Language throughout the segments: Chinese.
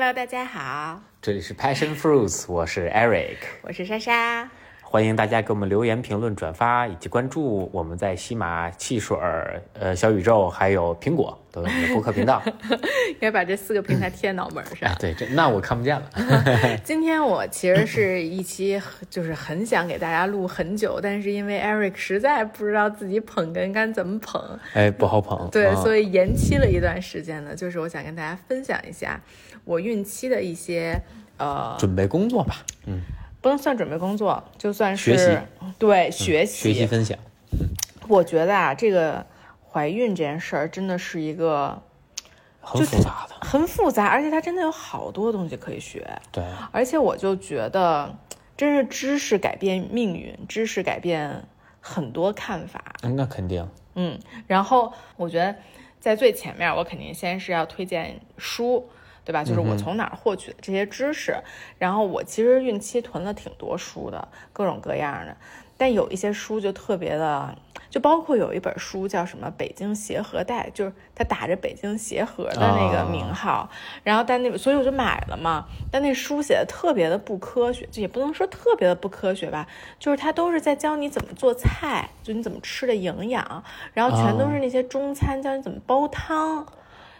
Hello，大家好，这里是 Passion Fruits，我是 Eric，我是莎莎。欢迎大家给我们留言、评论、转发以及关注我们在西马、汽水、呃小宇宙还有苹果都有我们的播客频道。应该把这四个平台贴脑门上。对，这那我看不见了。今天我其实是一期，就是很想给大家录很久，但是因为 Eric 实在不知道自己捧哏该怎么捧，哎，不好捧。对，啊所以延期了一段时间呢。就是我想跟大家分享一下我孕期的一些呃，准备工作吧，嗯，不能算准备工作，就算是学习对学学习分享。我觉得啊，这个怀孕这件事儿真的是一个很复杂的，很复杂，而且它真的有好多东西可以学。对，而且我就觉得，真是知识改变命运，知识改变很多看法。嗯那肯定。嗯，然后我觉得在最前面，我肯定先是要推荐书，对吧？就是我从哪儿获取的这些知识。然后我其实孕期囤了挺多书的，各种各样的。但有一些书就特别的，就包括有一本书叫什么《北京协和带》，就是它打着北京协和的那个名号，然后但那所以我就买了嘛。但那书写的特别的不科学，就也不能说特别的不科学吧，就是它都是在教你怎么做菜，就你怎么吃的营养，然后全都是那些中餐，教你怎么煲汤。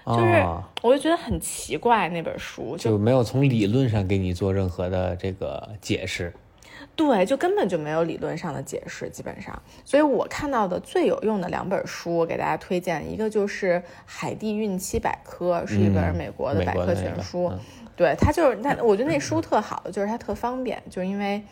就是哦我就觉得很奇怪，那本书就就没有从理论上给你做任何的这个解释。对，就根本就没有理论上的解释，基本上。所以我看到的最有用的两本书，我给大家推荐，一个就是《海地孕期百科》，是一本嗯美国的百科全书。嗯对，它就是它，我觉得那书特好，就是它特方便，就是因为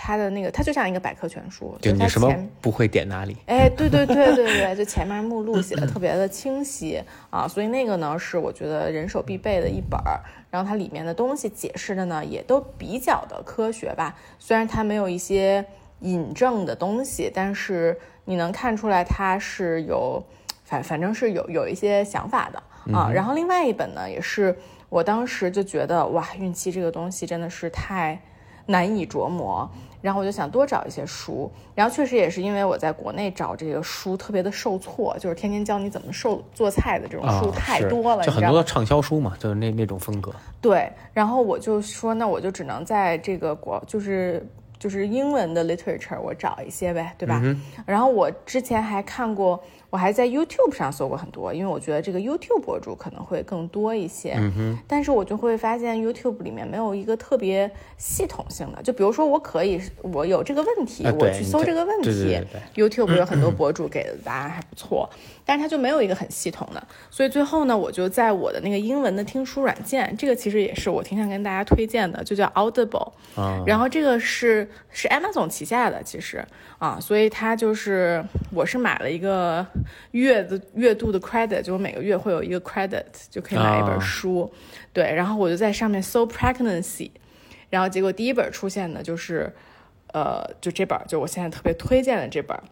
它的那个，它就像一个百科全书，就你什么不会点哪里。哎，对对对对对，就前面目录写的特别的清晰啊，所以那个呢是我觉得人手必备的一本儿。然后它里面的东西解释的呢也都比较的科学吧，虽然它没有一些引证的东西，但是你能看出来它是有，反反正是有有一些想法的啊。然后另外一本呢也是我当时就觉得哇，孕期这个东西真的是太难以琢磨。然后我就想多找一些书，然后确实也是因为我在国内找这个书特别的受挫，就是天天教你怎么受做菜的这种啊书太多了，就？很多畅销书嘛，就是那那种风格。对，然后我就说，那我就只能在这个国，就是就是英文的 literature 我找一些呗，对吧？然后我之前还看过，我还在 YouTube 上搜过很多，因为我觉得这个 YouTube 博主可能会更多一些。嗯但是我就会发现 YouTube 里面没有一个特别系统性的，就比如说我可以，我有这个问题，啊我去搜这个问题。对对对 YouTube 有很多 博主给的答案还不错，但是它就没有一个很系统的，所以最后呢，我就在我的那个英文的听书软件，这个其实也是我挺想跟大家推荐的，就叫 Audible，、啊。然后这个是是 Amazon 旗下的，其实。啊，所以它就是我是买了一个月的月度的 credit，就我每个月会有一个 credit 就可以买一本啊。书，对，然后我就在上面搜 pregnancy，然后结果第一本出现的就是，呃，就这本儿，就我现在特别推荐的这本儿，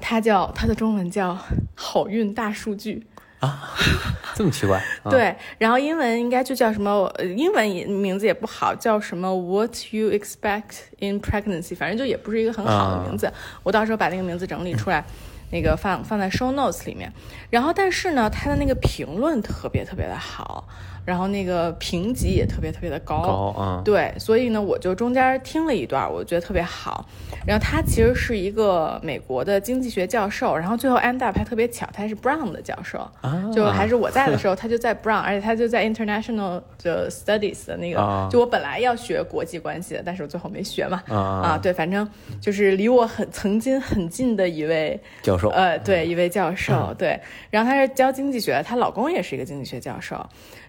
它叫它的中文叫 《好运大数据》。啊 这么奇怪。啊、对，然后英文应该就叫什么？呃英文也名字也不好，叫什么 “What you expect in pregnancy”，反正就也不是一个很好的名字。我到时候把那个名字整理出来，那个放放在 show notes 里面。然后，但是呢，它的那个评论特别特别的好，然后那个评级也特别特别的高。啊，对，所以呢，我就中间听了一段，我觉得特别好。然后他其实是一个美国的经济学教授，然后最后 end up 还特别巧，他是 Brown 的教授，啊。就还是我在的时候，他就在 Brown，而且他就在 International 的 Studies 的那个，啊。就我本来要学国际关系的，但是我最后没学嘛。啊啊，对，反正就是离我很曾经很近的一位教授。呃，对，一位教授，对，然后他是教经济学的，她老公也是一个经济学教授，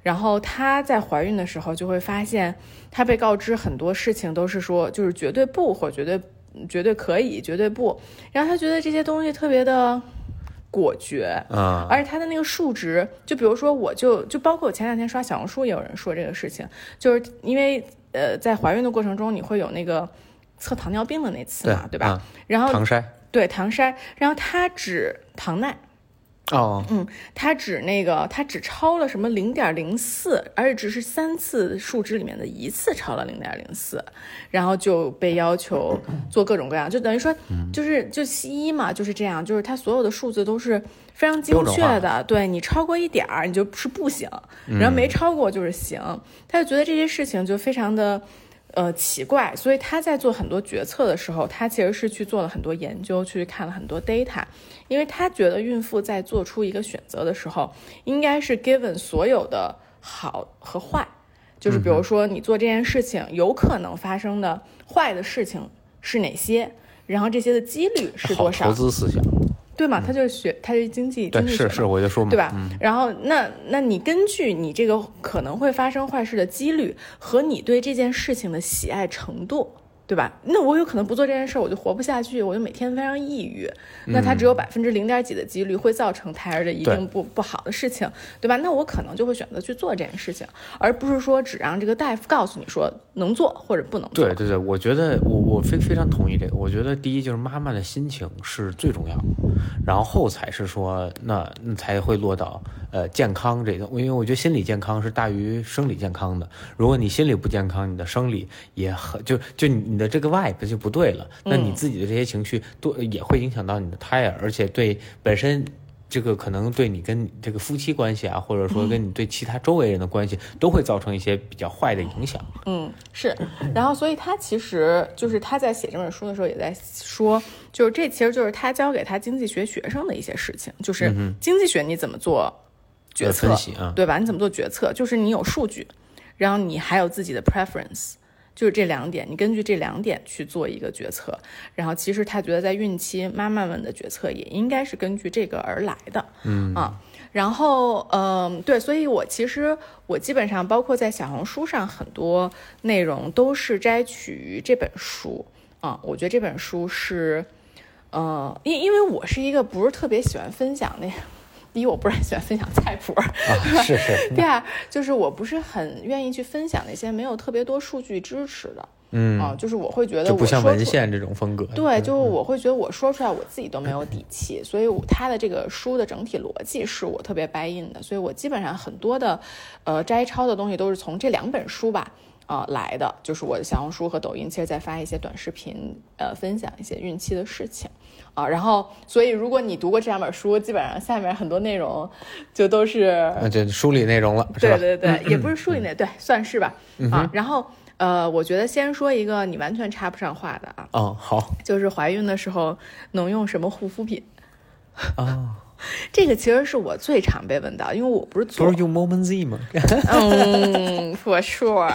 然后她在怀孕的时候就会发现，她被告知很多事情都是说就是绝对不或绝对绝对可以，绝对不，然后她觉得这些东西特别的果决，啊。而且它的那个数值，就比如说，我就就包括我前两天刷小红书也有人说这个事情，就是因为呃，在怀孕的过程中，你会有那个测糖尿病的那次嘛，对吧？啊然后糖筛。对糖筛，然后它只糖耐，哦，嗯，他只那个，他只超了什么零点零四，而且只是三次数值里面的一次超了零点零四，然后就被要求做各种各样，就等于说，就是就西医嘛，就是这样，就是他所有的数字都是非常精确的，对你超过一点儿你就是不行，然后没超过就是行，他就觉得这些事情就非常的。呃，奇怪，所以他在做很多决策的时候，他其实是去做了很多研究，去看了很多 data，因为他觉得孕妇在做出一个选择的时候，应该是 given 所有的好和坏，就是比如说你做这件事情有可能发生的坏的事情是哪些，然后这些的几率是多少？投资思想。对嘛？他就学，他是经济经济学，是是，我就说嘛，对吧？然后那那你根据你这个可能会发生坏事的几率和你对这件事情的喜爱程度。对吧？那我有可能不做这件事儿，我就活不下去，我就每天非常抑郁。那它只有百分之零点几的几率会造成胎儿的一定不不好的事情，对吧？那我可能就会选择去做这件事情，而不是说只让这个大夫告诉你说能做或者不能做。对对对，我觉得我我非非常同意这个。我觉得第一就是妈妈的心情是最重要，然后才是说那才会落到呃健康这个，因为我觉得心理健康是大于生理健康的。如果你心理不健康，你的生理也很就就你。的这个外不就不对了，那你自己的这些情绪都也会影响到你的胎儿，而且对本身这个可能对你跟这个夫妻关系啊，或者说跟你对其他周围人的关系，都会造成一些比较坏的影响。嗯，是。然后，所以他其实就是他在写这本书的时候也在说，就是这其实就是他教给他经济学学生的一些事情，就是经济学你怎么做决策，对吧？你怎么做决策？就是你有数据，然后你还有自己的 preference。就是这两点，你根据这两点去做一个决策，然后其实他觉得在孕期，妈妈们的决策也应该是根据这个而来的，嗯啊，然后嗯对，所以我其实我基本上包括在小红书上很多内容都是摘取于这本书啊，我觉得这本书是，呃，因因为我是一个不是特别喜欢分享那。第一，我不是很喜欢分享菜谱，是是。第二，就是我不是很愿意去分享那些没有特别多数据支持的，嗯啊，就是我会觉得我不像文献这种风格。对，就是我会觉得我说出来我自己都没有底气，所以他的这个书的整体逻辑是我特别 buy in 的，所以我基本上很多的呃摘抄的东西都是从这两本书吧。啊，来的就是我的小红书和抖音，其实在发一些短视频，呃，分享一些孕期的事情，啊，然后，所以如果你读过这两本书，基本上下面很多内容就都是，啊，这书里内容了，对对对，也不是梳理内，对，算是吧，啊，然后，呃，我觉得先说一个你完全插不上话的啊，哦，好，就是怀孕的时候能用什么护肤品？啊。这个其实是我最常被问到，因为我不是做不是用 Moment Z 吗？嗯，For sure，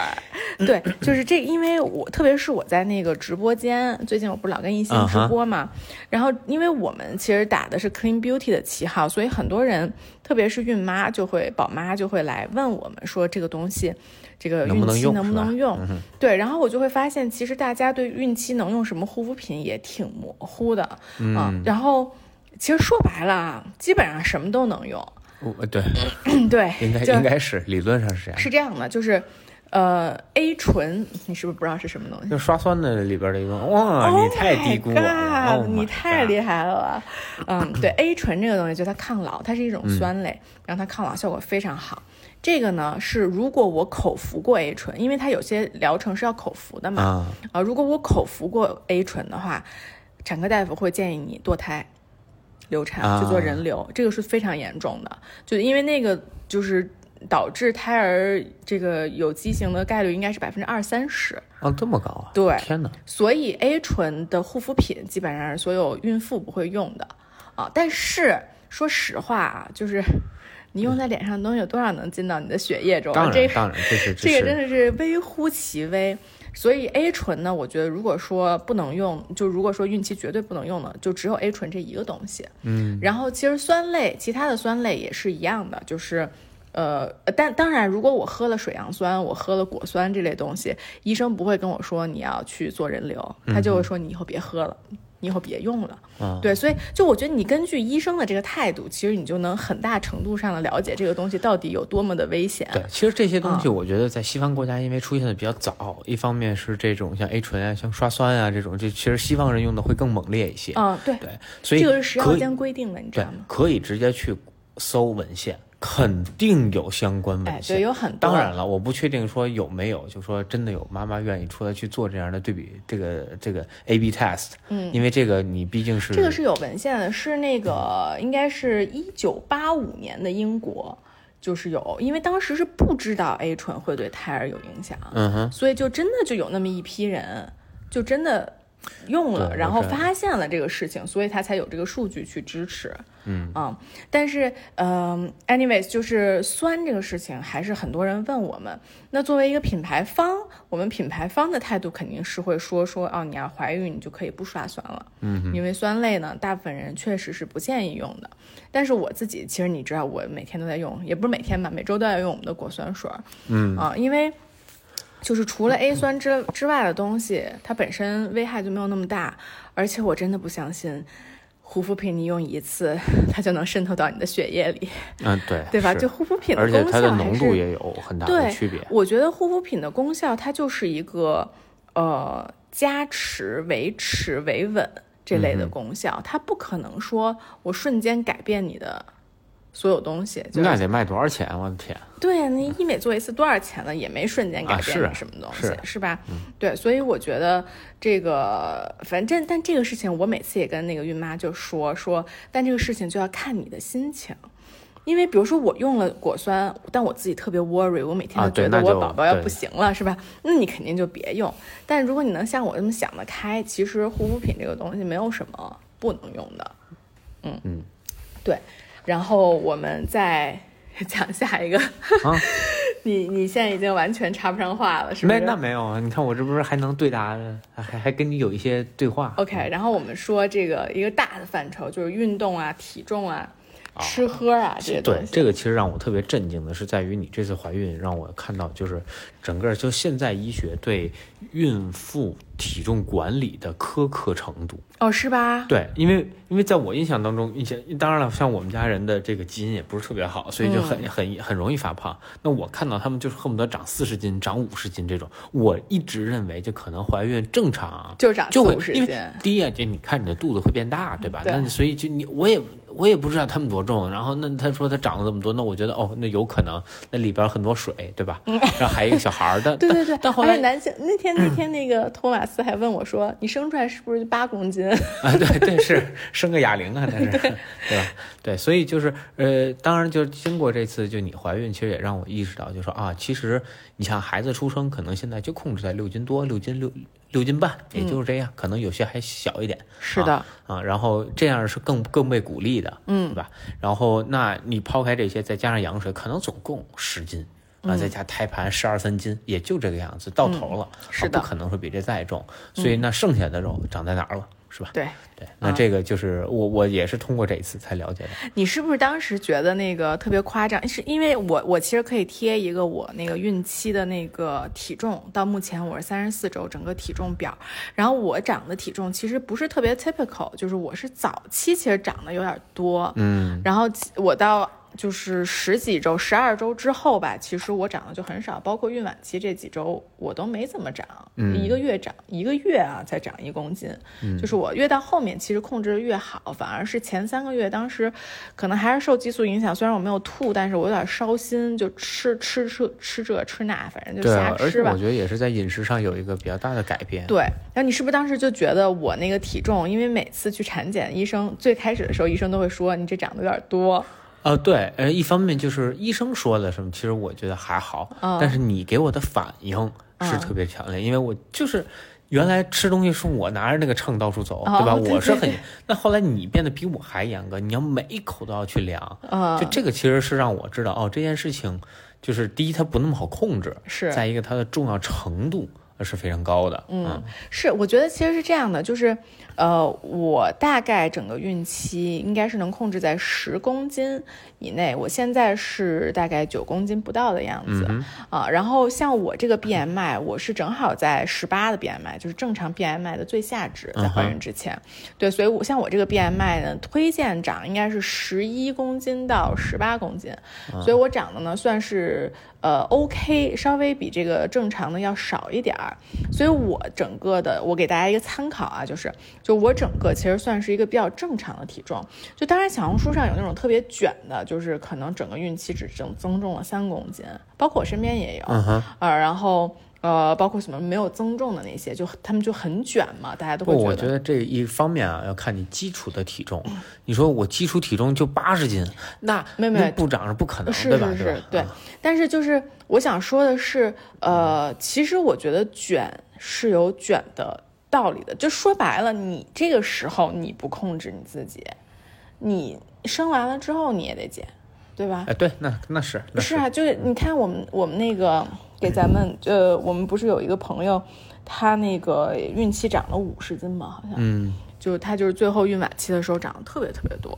对，就是这，因为我特别是我在那个直播间，最近我不是老跟一心直播嘛，然后因为我们其实打的是 Clean Beauty 的旗号，所以很多人，特别是孕妈就会宝妈就会来问我们说这个东西，这个孕期能不能用？对，然后我就会发现，其实大家对孕期能用什么护肤品也挺模糊的，嗯，然后。其实说白了啊，基本上什么都能用。呃，对，对，应该应该是理论上是这样。是这样的，就是，呃，A 醇，你是不是不知道是什么东西？就刷酸的里边的一个。哇，你太低估我了，你太厉害了。嗯，对，A 醇这个东西就它抗老，它是一种酸类，然后它抗老效果非常好。这个呢是如果我口服过 A 醇，因为它有些疗程是要口服的嘛。啊，如果我口服过 A 醇的话，产科大夫会建议你堕胎。流产去做人流，这个是非常严重的，就因为那个就是导致胎儿这个有畸形的概率应该是百分之二三十啊，这么高啊！对，天哪！所以 A 醇的护肤品基本上是所有孕妇不会用的啊。但是说实话啊，就是你用在脸上的东西有多少能进到你的血液中？当然，当然，这是 这个真的是微乎其微。所以 A 醇呢，我觉得如果说不能用，就如果说孕期绝对不能用的，就只有 A 醇这一个东西。嗯，然后其实酸类，其他的酸类也是一样的，就是，呃，但当然，如果我喝了水杨酸，我喝了果酸这类东西，医生不会跟我说你要去做人流，他就会说你以后别喝了。你以后别用了。嗯，对，所以就我觉得你根据医生的这个态度，其实你就能很大程度上的了解这个东西到底有多么的危险。对，其实这些东西，嗯我觉得在西方国家因为出现的比较早，一方面是这种像 A 醇啊、像刷酸啊这种，就其实西方人用的会更猛烈一些。嗯，对，对，所以这个是食药监规定的，你知道吗？可以直接去搜文献，肯定有相关哎，文献。对，有很多。当然了，我不确定说有没有，就说真的有妈妈愿意出来去做这样的对比，这个这个 A/B test，嗯，因为这个你毕竟是这个是有文献的，是那个应该是一九八五年的英国，就是有，因为当时是不知道 A 醇会对胎儿有影响，嗯哼，所以就真的就有那么一批人，就真的用了，然后发现了这个事情，所以他才有这个数据去支持。嗯啊、但是，嗯、a n y w a y s 就是酸这个事情，还是很多人问我们。那作为一个品牌方，我们品牌方的态度肯定是会说说，哦，你要怀孕，你就可以不刷酸了。嗯因为酸类呢，大部分人确实是不建议用的。但是我自己，其实你知道，我每天都在用，也不是每天吧，每周都要用我们的果酸水。嗯啊，因为就是除了 A 酸之之外的东西，它本身危害就没有那么大，而且我真的不相信。护肤品你用一次，它就能渗透到你的血液里，嗯对对吧？就护肤品而且功它的浓度也有很大的对区别。我觉得护肤品的功效，它就是一个呃加持、维持、维稳这类的功效，它不可能说我瞬间改变你的所有东西。就是那得卖多少钱？我的天！对呀，那医美做一次多少钱了？也没瞬间改变你什么东西，是吧？对，所以我觉得这个，反正但这个事情，我每次也跟那个孕妈就说说，但这个事情就要看你的心情。因为比如说我用了果酸，但我自己特别 worry，我每天啊都觉得我宝宝要不行了，是吧？那你肯定就别用。但如果你能像我这么想得开，其实护肤品这个东西没有什么不能用的。嗯嗯，对。然后我们再讲下一个。啊 你你现在已经完全插不上话了，是吗没？那没有啊！你看我这不是还能对答，还还还跟你有一些对话。OK，然后我们说这个一个大的范畴就是运动啊、体重啊、吃喝啊这些。对这个其实让我特别震惊的是，在于你这次怀孕让我看到，就是整个就现在医学对孕妇体重管理的苛刻程度。哦，是吧？对，因为因为在我印象当中，以前当然了，像我们家人的这个基因也不是特别好，所以就很、很很容易发胖。那我看到他们就是恨不得长四十斤、长五十斤这种，我一直认为就可能怀孕正常就长就会40因为斤第一啊，就你看你的肚子会变大，对吧？对那所以就你我也我也不知道他们多重，然后那他说他长了这么多，那我觉得哦，那有可能那里边很多水，对吧？然后还有一个小孩儿的，对对对，但但后来男性那天那天那个托马斯还问我说：“你生出来是不是就八公斤啊，对对是生个哑铃啊，那是 对吧？对，所以就是呃，当然就是经过这次就你怀孕，其实也让我意识到，就说啊，其实你像孩子出生，可能现在就控制在六斤多、六斤六六斤半，也就是这样，可能有些还小一点。是的啊啊，然后这样是更更被鼓励的，嗯对吧？然后那你抛开这些，再加上羊水，可能总共十斤。啊，再加胎盘十二三斤，也就这个样子，到头了，啊是的不可能说比这再重，所以那剩下的肉长在哪儿了，是吧？？”对对，那这个就是我我也是通过这一次才了解的。你是不是当时觉得那个特别夸张？是因为我我其实可以贴一个我那个孕期的那个体重，到目前我是三十四周整个体重表，然后我长的体重其实不是特别 typical，就是我是早期其实长得有点多，嗯，然后我到就是十几周、十二周之后吧，其实我长得就很少，包括孕晚期这几周我都没怎么长，嗯一个月长一个月啊才长一公斤，就是我越到后面其实控制的越好，反而是前三个月当时可能还是受激素影响，虽然我没有吐，但是我有点烧心，就吃吃吃吃这吃那，反正就对瞎吃吧我。觉得也是在饮食上有一个比较大的改变。对，然后你是不是当时就觉得我那个体重，因为每次去产检，医生最开始的时候，医生都会说你这长得有点多，呃，对，呃，一方面就是医生说的什么，其实我觉得还好，嗯但是你给我的反应是嗯特别强烈，因为我就是。原来吃东西是我拿着那个秤到处走，哦对吧？我是很那后来你变得比我还严格，你要每一口都要去量，嗯，就这个其实是让我知道哦，这件事情就是第一它不那么好控制，是再一个它的重要程度是非常高的。嗯，是，我觉得其实是这样的，就是，呃，我大概整个孕期应该是能控制在十公斤以内，我现在是大概九公斤不到的样子、啊。然后像我这个 BMI，我是正好在十八的 BMI，就是正常 BMI 的最下值，在怀孕之前。对，所以我像我这个 BMI 呢，推荐长应该是十一公斤到十八公斤，所以我长得呢算是呃 OK，稍微比这个正常的要少一点儿。所以我整个的，我给大家一个参考啊，就是就我整个其实算是一个比较正常的体重。就当然小红书上有那种特别卷的，就是可能整个孕期只增增重了三公斤，包括我身边也有，嗯哼，呃，然后。呃，包括什么没有增重的那些，就他们就很卷嘛，大家都不，会我觉得这一方面啊，要看你基础的体重。你说我基础体重就八十斤，那没没不长是不可能，是对吧？是是，对啊。但是就是我想说的是，呃，其实我觉得卷是有卷的道理的。就说白了，你这个时候你不控制你自己，你生完了之后你也得减，对吧？哎，对，那那是那是啊，就是你看我们我们那个给咱们呃，我们不是有一个朋友，他那个孕期长了五十斤嘛，好像，嗯，就是他就是最后孕晚期的时候长得特别特别多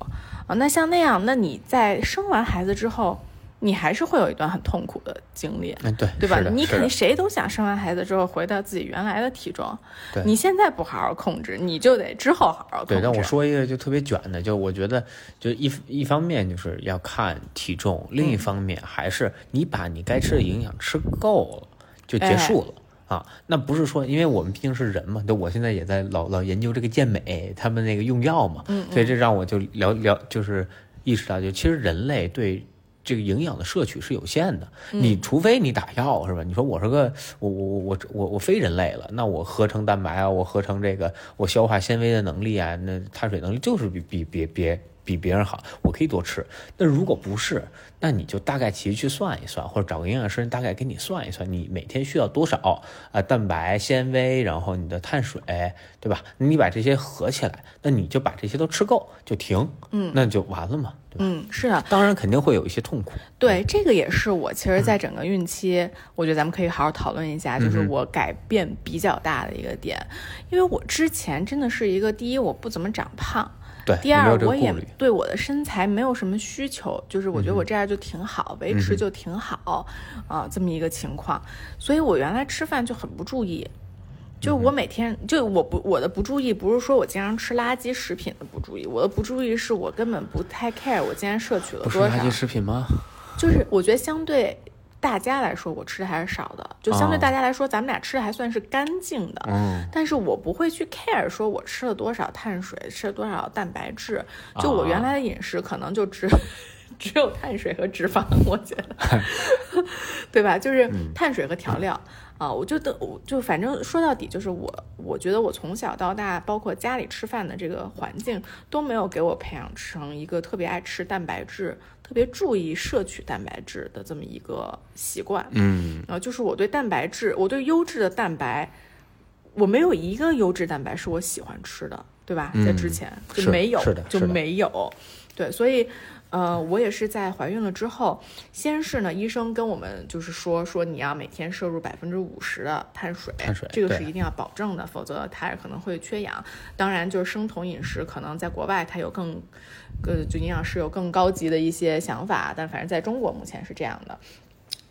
啊。那像那样，那你在生完孩子之后，你还是会有一段很痛苦的经历，嗯，对，对吧？你肯定谁都想生完孩子之后回到自己原来的体重，对你现在不好好控制，你就得之后好好控制。对，但我说一个就特别卷的，就我觉得，就一一方面就是要看体重，另一方面还是你把你该吃的营养吃够了就结束了。啊，那不是说，因为我们毕竟是人嘛，就我现在也在老老研究这个健美，他们那个用药嘛，嗯所以这让我就聊聊，就是意识到，就其实人类对这个营养的摄取是有限的，你除非你打药是吧？你说我是个我我我我我我非人类了，那我合成蛋白啊，我合成这个我消化纤维的能力啊，那碳水能力就是比比别别比别人好，我可以多吃。那如果不是，那你就大概其实去算一算，或者找个营养师大概给你算一算，你每天需要多少啊、蛋白、纤维，然后你的碳水，对吧？你把这些合起来，那你就把这些都吃够就停，嗯，那就完了嘛，对吧？嗯，是的，当然肯定会有一些痛苦，对，这个也是我其实，在整个孕期，我觉得咱们可以好好讨论一下，就是我改变比较大的一个点，因为我之前真的是一个第一我不怎么长胖，对，第二我也？对我的身材没有什么需求，就是我觉得我这样就挺好，维持就挺好啊、这么一个情况，所以我原来吃饭就很不注意。就我每天就我不我的不注意，不是说我经常吃垃圾食品的不注意，我的不注意是我根本不太 care 我今天摄取了多少。垃圾食品吗？就是我觉得相对大家来说，我吃的还是少的。就相对哦大家来说，咱们俩吃的还算是干净的。嗯，但是我不会去 care 说我吃了多少碳水，吃了多少蛋白质。就我原来的饮食可能就只。只有碳水和脂肪，我觉得，对吧？就是碳水和调料啊，我就等，我就反正说到底就是我，我觉得我从小到大，包括家里吃饭的这个环境，都没有给我培养成一个特别爱吃蛋白质、特别注意摄取蛋白质的这么一个习惯。嗯，啊，就是我对蛋白质，我对优质的蛋白，我没有一个优质蛋白是我喜欢吃的，对吧？在之前嗯就没有，就没有。对，所以呃，我也是在怀孕了之后，先是呢，医生跟我们就是说说你要每天摄入百分之五十的碳水，碳水这个是一定要保证的，否则胎儿可能会缺氧。当然，就是生酮饮食，可能在国外它有更，呃，就营养师有更高级的一些想法，但反正在中国目前是这样的。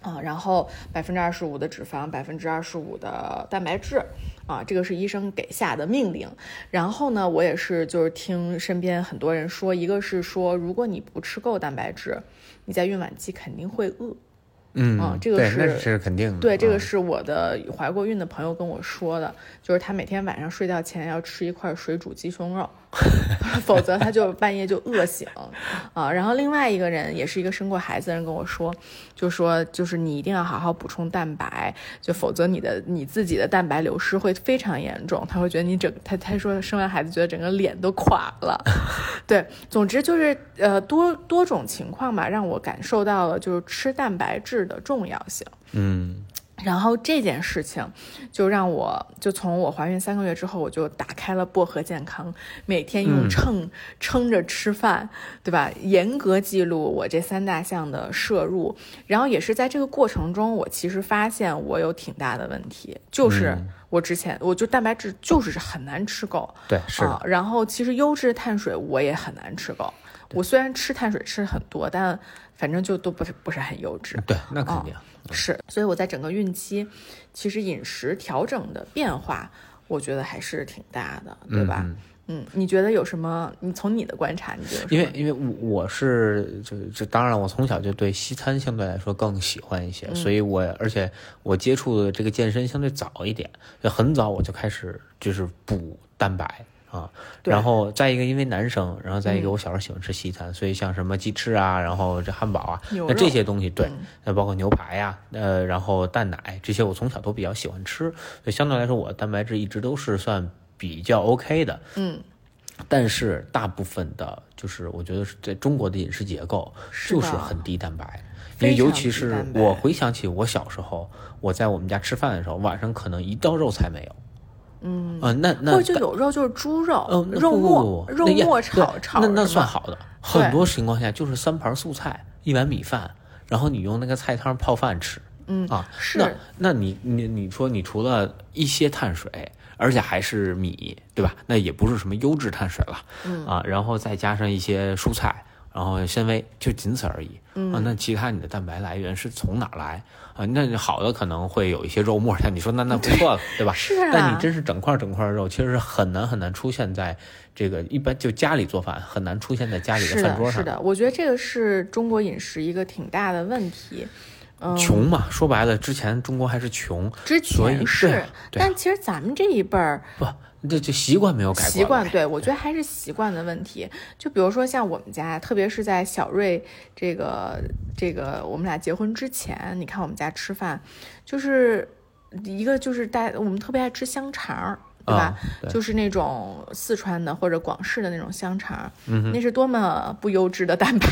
啊，然后百分之二十五的脂肪，百分之二十五的蛋白质，啊，这个是医生给下的命令。然后呢，我也是就是听身边很多人说，一个是说，如果你不吃够蛋白质，你在孕晚期肯定会饿。嗯啊这个，是那是肯定的。对，这个啊是我的怀过孕的朋友跟我说的，就是他每天晚上睡觉前要吃一块水煮鸡胸肉，否则他就半夜就饿醒啊。然后另外一个人也是一个生过孩子的人跟我说，就说就是你一定要好好补充蛋白，就否则你的你自己的蛋白流失会非常严重，他会觉得你整他他说生完孩子觉得整个脸都垮了。对，总之就是呃多多种情况吧，让我感受到了就是吃蛋白质的重要性。嗯，然后这件事情就让我就从我怀孕三个月之后，我就打开了薄荷健康，每天用秤称着吃饭，对吧？严格记录我这三大项的摄入。然后也是在这个过程中，我其实发现我有挺大的问题，就是我之前我就蛋白质就是很难吃够，对，是的。然后其实优质碳水我也很难吃够。我虽然吃碳水吃很多，但反正就都不是不是很优质。对，那肯定是。所以我在整个孕期，其实饮食调整的变化，我觉得还是挺大的，对吧？嗯，你觉得有什么？你从你的观察，你觉得？因为因为我我是就就当然，我从小就对西餐相对来说更喜欢一些，所以我而且我接触的这个健身相对早一点，就很早我就开始就是补蛋白。啊，然后再一个，因为男生，然后再一个，我小时候喜欢吃西餐，所以像什么鸡翅啊，然后这汉堡啊，那这些东西，对，那包括牛排呀，呃，然后蛋奶这些，我从小都比较喜欢吃，所以相对来说，我蛋白质一直都是算比较 OK 的。嗯，但是大部分的，就是我觉得是在中国的饮食结构就是很低蛋白，因为尤其是我回想起我小时候，我在我们家吃饭的时候，晚上可能一道肉菜没有。嗯啊，那那或者就有肉，就是猪肉，嗯，肉末肉末炒炒，那那算好的。很多情况下就是三盘素菜，一碗米饭，然后你用那个菜汤泡饭吃。嗯啊，是。那那你你你说你除了一些碳水，而且还是米，对吧？那也不是什么优质碳水了。嗯啊，然后再加上一些蔬菜，然后纤维，就仅此而已。嗯啊，那其他你的蛋白来源是从哪来？啊，那好的可能会有一些肉末，像你说那那不错了，对吧？是啊。但你真是整块整块肉，其实是很难很难出现在这个一般就家里做饭很难出现在家里的饭桌上。是的，我觉得这个是中国饮食一个挺大的问题。嗯，穷嘛，说白了，之前中国还是穷，之前是。但其实咱们这一辈儿不。这这习惯没有改过。习惯对我觉得还是习惯的问题。就比如说像我们家，特别是在小瑞这个这个我们俩结婚之前，你看我们家吃饭，就是一个就是大我们特别爱吃香肠。对吧？就是那种四川的或者广式的那种香肠，那是多么不优质的蛋白。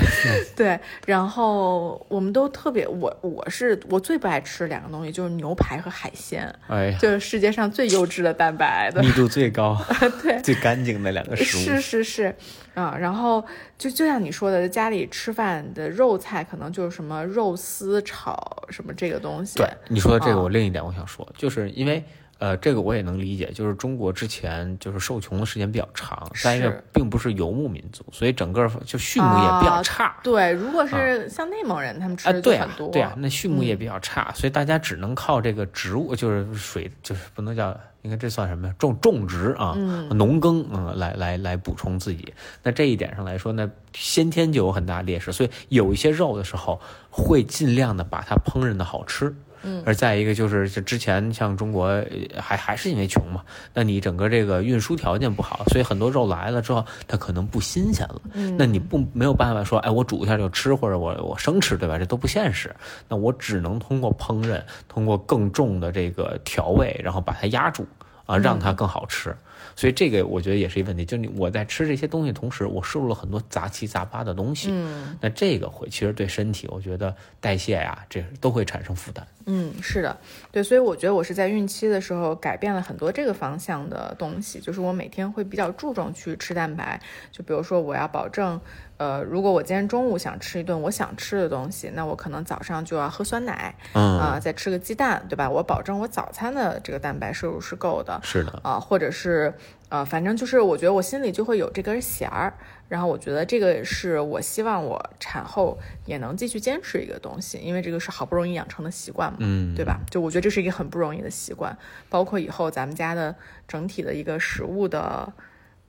对，然后我们都特别，我我是我最不爱吃两个东西，就是牛排和海鲜。哎，就是世界上最优质的蛋白，密度最高，对，最干净的两个食物。是是是，啊，然后就就像你说的，家里吃饭的肉菜可能就是什么肉丝炒什么这个东西。对，你说的这个，我另一点我想说，就是因为。呃，这个我也能理解，就是中国之前就是受穷的时间比较长，再一个并不是游牧民族，所以整个就畜牧业比较差。对，如果是像内蒙人，他们吃的就很多。对啊，那畜牧业比较差，所以大家只能靠这个植物，就是水，就是不能叫，应该这算什么呀？种种植啊，农耕啊，来来来补充自己。那这一点上来说，呢先天就有很大劣势，所以有一些肉的时候，会尽量的把它烹饪的好吃。嗯，而再一个就是，就之前像中国还还是因为穷嘛，那你整个这个运输条件不好，所以很多肉来了之后，它可能不新鲜了。嗯，那你不没有办法说，哎，我煮一下就吃，或者我我生吃，对吧？这都不现实。那我只能通过烹饪，通过更重的这个调味，然后把它压住啊，让它更好吃。所以这个我觉得也是一个问题，就是我在吃这些东西同时，我摄入了很多杂七杂八的东西。嗯，那这个会其实对身体，我觉得代谢呀，这都会产生负担。嗯，是的，对，所以我觉得我是在孕期的时候改变了很多这个方向的东西，就是我每天会比较注重去吃蛋白，就比如说我要保证。呃，如果我今天中午想吃一顿我想吃的东西，那我可能早上就要喝酸奶，啊，再吃个鸡蛋，对吧？我保证我早餐的这个蛋白摄入是够的。是的，啊，或者是，呃，反正就是我觉得我心里就会有这根弦儿，然后我觉得这个是我希望我产后也能继续坚持一个东西，因为这个是好不容易养成的习惯嘛，嗯，对吧？就我觉得这是一个很不容易的习惯，包括以后咱们家的整体的一个食物的。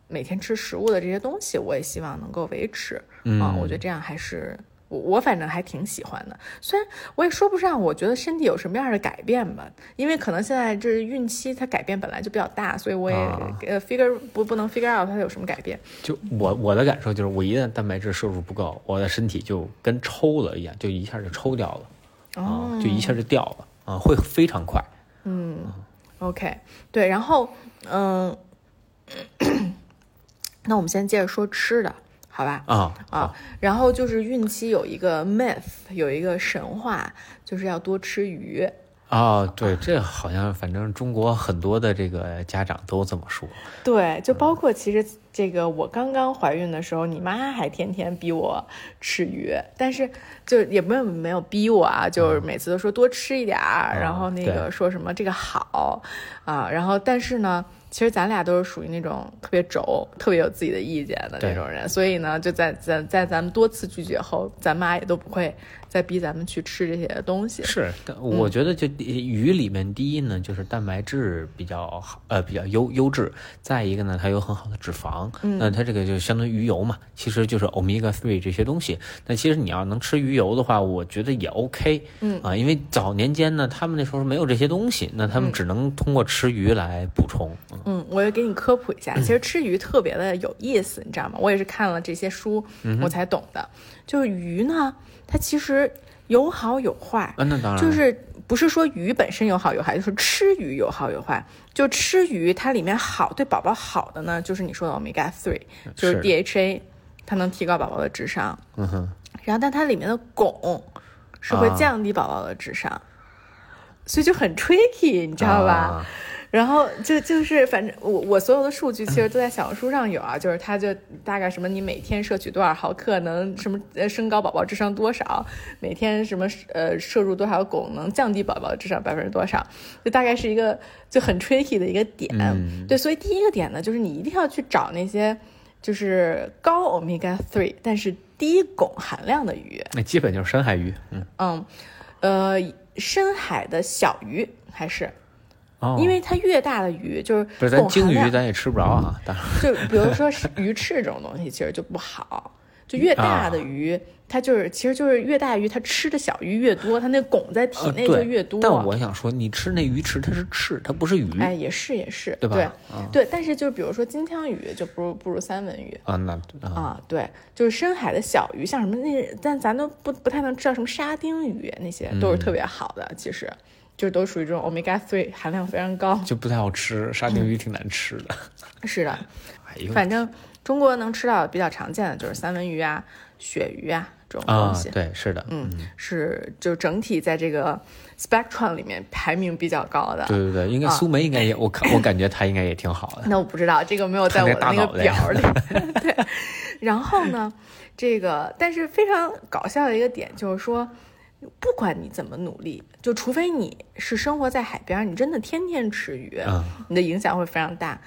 每天吃食物的这些东西，我也希望能够维持啊。我觉得这样还是我我反正还挺喜欢的。虽然我也说不上，我觉得身体有什么样的改变吧，因为可能现在这孕期它改变本来就比较大，所以我也呃 figure 不不能 figure out 它有什么改变。就我我的感受就是，我一旦蛋白质摄入不够，我的身体就跟抽了一样，就一下就抽掉了啊，就一下就掉了啊，会非常快。嗯，OK，对，然后嗯。那我们先接着说吃的，好吧？啊啊，然后就是孕期有一个 myth，有一个神话，就是要多吃鱼哦，对，这好像反正中国很多的这个家长都这么说。对，就包括其实这个我刚刚怀孕的时候，你妈还天天逼我吃鱼，但是就也没有没有逼我啊，就是每次都说多吃一点儿，然后那个说什么这个好啊，然后但是呢。其实咱俩都是属于那种特别轴、特别有自己的意见的那种人，所以呢，就在在在咱们多次拒绝后，咱妈也都不会再逼咱们去吃这些东西。是，我觉得就鱼里面，第一呢就是蛋白质比较好，呃，比较优优质；再一个呢，它有很好的脂肪，那它这个就相当于鱼油嘛，其实就是 omega three 这些东西。那其实你要能吃鱼油的话，我觉得也 OK，嗯啊，因为早年间呢，他们那时候没有这些东西，那他们只能通过吃鱼来补充。嗯嗯，我也给你科普一下，其实吃鱼特别的有意思，你知道吗？我也是看了这些书，嗯我才懂的。就是鱼呢，它其实有好有坏，嗯，那当然，就是不是说鱼本身有好有坏，就是吃鱼有好有坏。就吃鱼，它里面好对宝宝好的呢，就是你说的 omega three，就是是 DHA，它能提高宝宝的智商。嗯哼，然后但它里面的汞是会啊降低宝宝的智商，所以就很 tricky，你知道吧？啊然后就就是反正我我所有的数据其实都在小红书上有啊，就是它就大概什么你每天摄取多少毫克能什么呃升高宝宝智商多少，每天什么呃摄入多少汞能降低宝宝智商百分之多少，就大概是一个就很 tricky 的一个点。嗯对，所以第一个点呢，就是你一定要去找那些就是高 omega three 但是低汞含量的鱼。那基本就是深海鱼。嗯，嗯，呃，深海的小鱼还是。哦，因为它越大的鱼，就是不是咱汞鲸鱼咱也吃不着啊，当然。就比如说鱼翅这种东西，其实就不好。就越大的鱼，它就是其实就是越大鱼，它吃的小鱼越多，它那汞在体内就越多。但我想说，你吃那鱼翅，它是翅，它不是鱼。哎，也是也是，对吧对啊对，但是就是比如说金枪鱼就不如不如三文鱼。啊，那啊，啊，对，就是深海的小鱼，像什么那，但咱都不不太能知道什么沙丁鱼那些都是特别好的，其实就都属于这种 omega three 含量非常高。就不太好吃，沙丁鱼挺难吃的。是的，反正中国能吃到比较常见的就是三文鱼啊、鳕鱼啊这种啊东西。，对，是的，嗯，是就整体在这个 spectrum 里面排名比较高的。对对对，应该啊苏梅应该也，我看我感觉她应该也挺好的。那我不知道，这个没有在我的那个表儿里。对，然后呢，这个但是非常搞笑的一个点就是说，不管你怎么努力，就除非你是生活在海边，你真的天天吃鱼，嗯你的影响会非常大。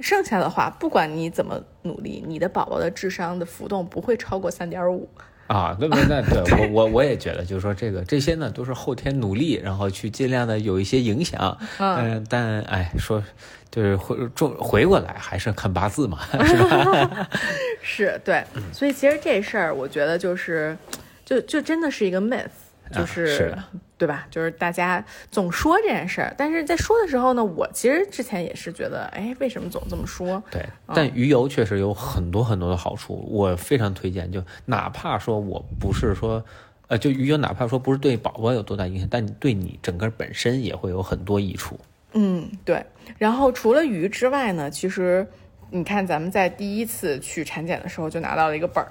剩下的话，不管你怎么努力，你的宝宝的智商的浮动不会超过三点五。啊，那那那对我我我也觉得，就是说这个这些呢都是后天努力，然后去尽量的有一些影响，嗯、但哎说就是回回回过来还是看八字嘛，是吧？是对，所以其实这事儿，我觉得就是，就就真的是一个 myth，就啊是对吧？就是大家总说这件事儿，但是在说的时候呢，我其实之前也是觉得，哎，为什么总这么说？对，但鱼油确实有很多很多的好处，我非常推荐。就哪怕说我不是说，呃，就鱼油哪怕说不是对宝宝有多大影响，但对你整个本身也会有很多益处。嗯，对。然后除了鱼之外呢，其实你看咱们在第一次去产检的时候就拿到了一个本儿，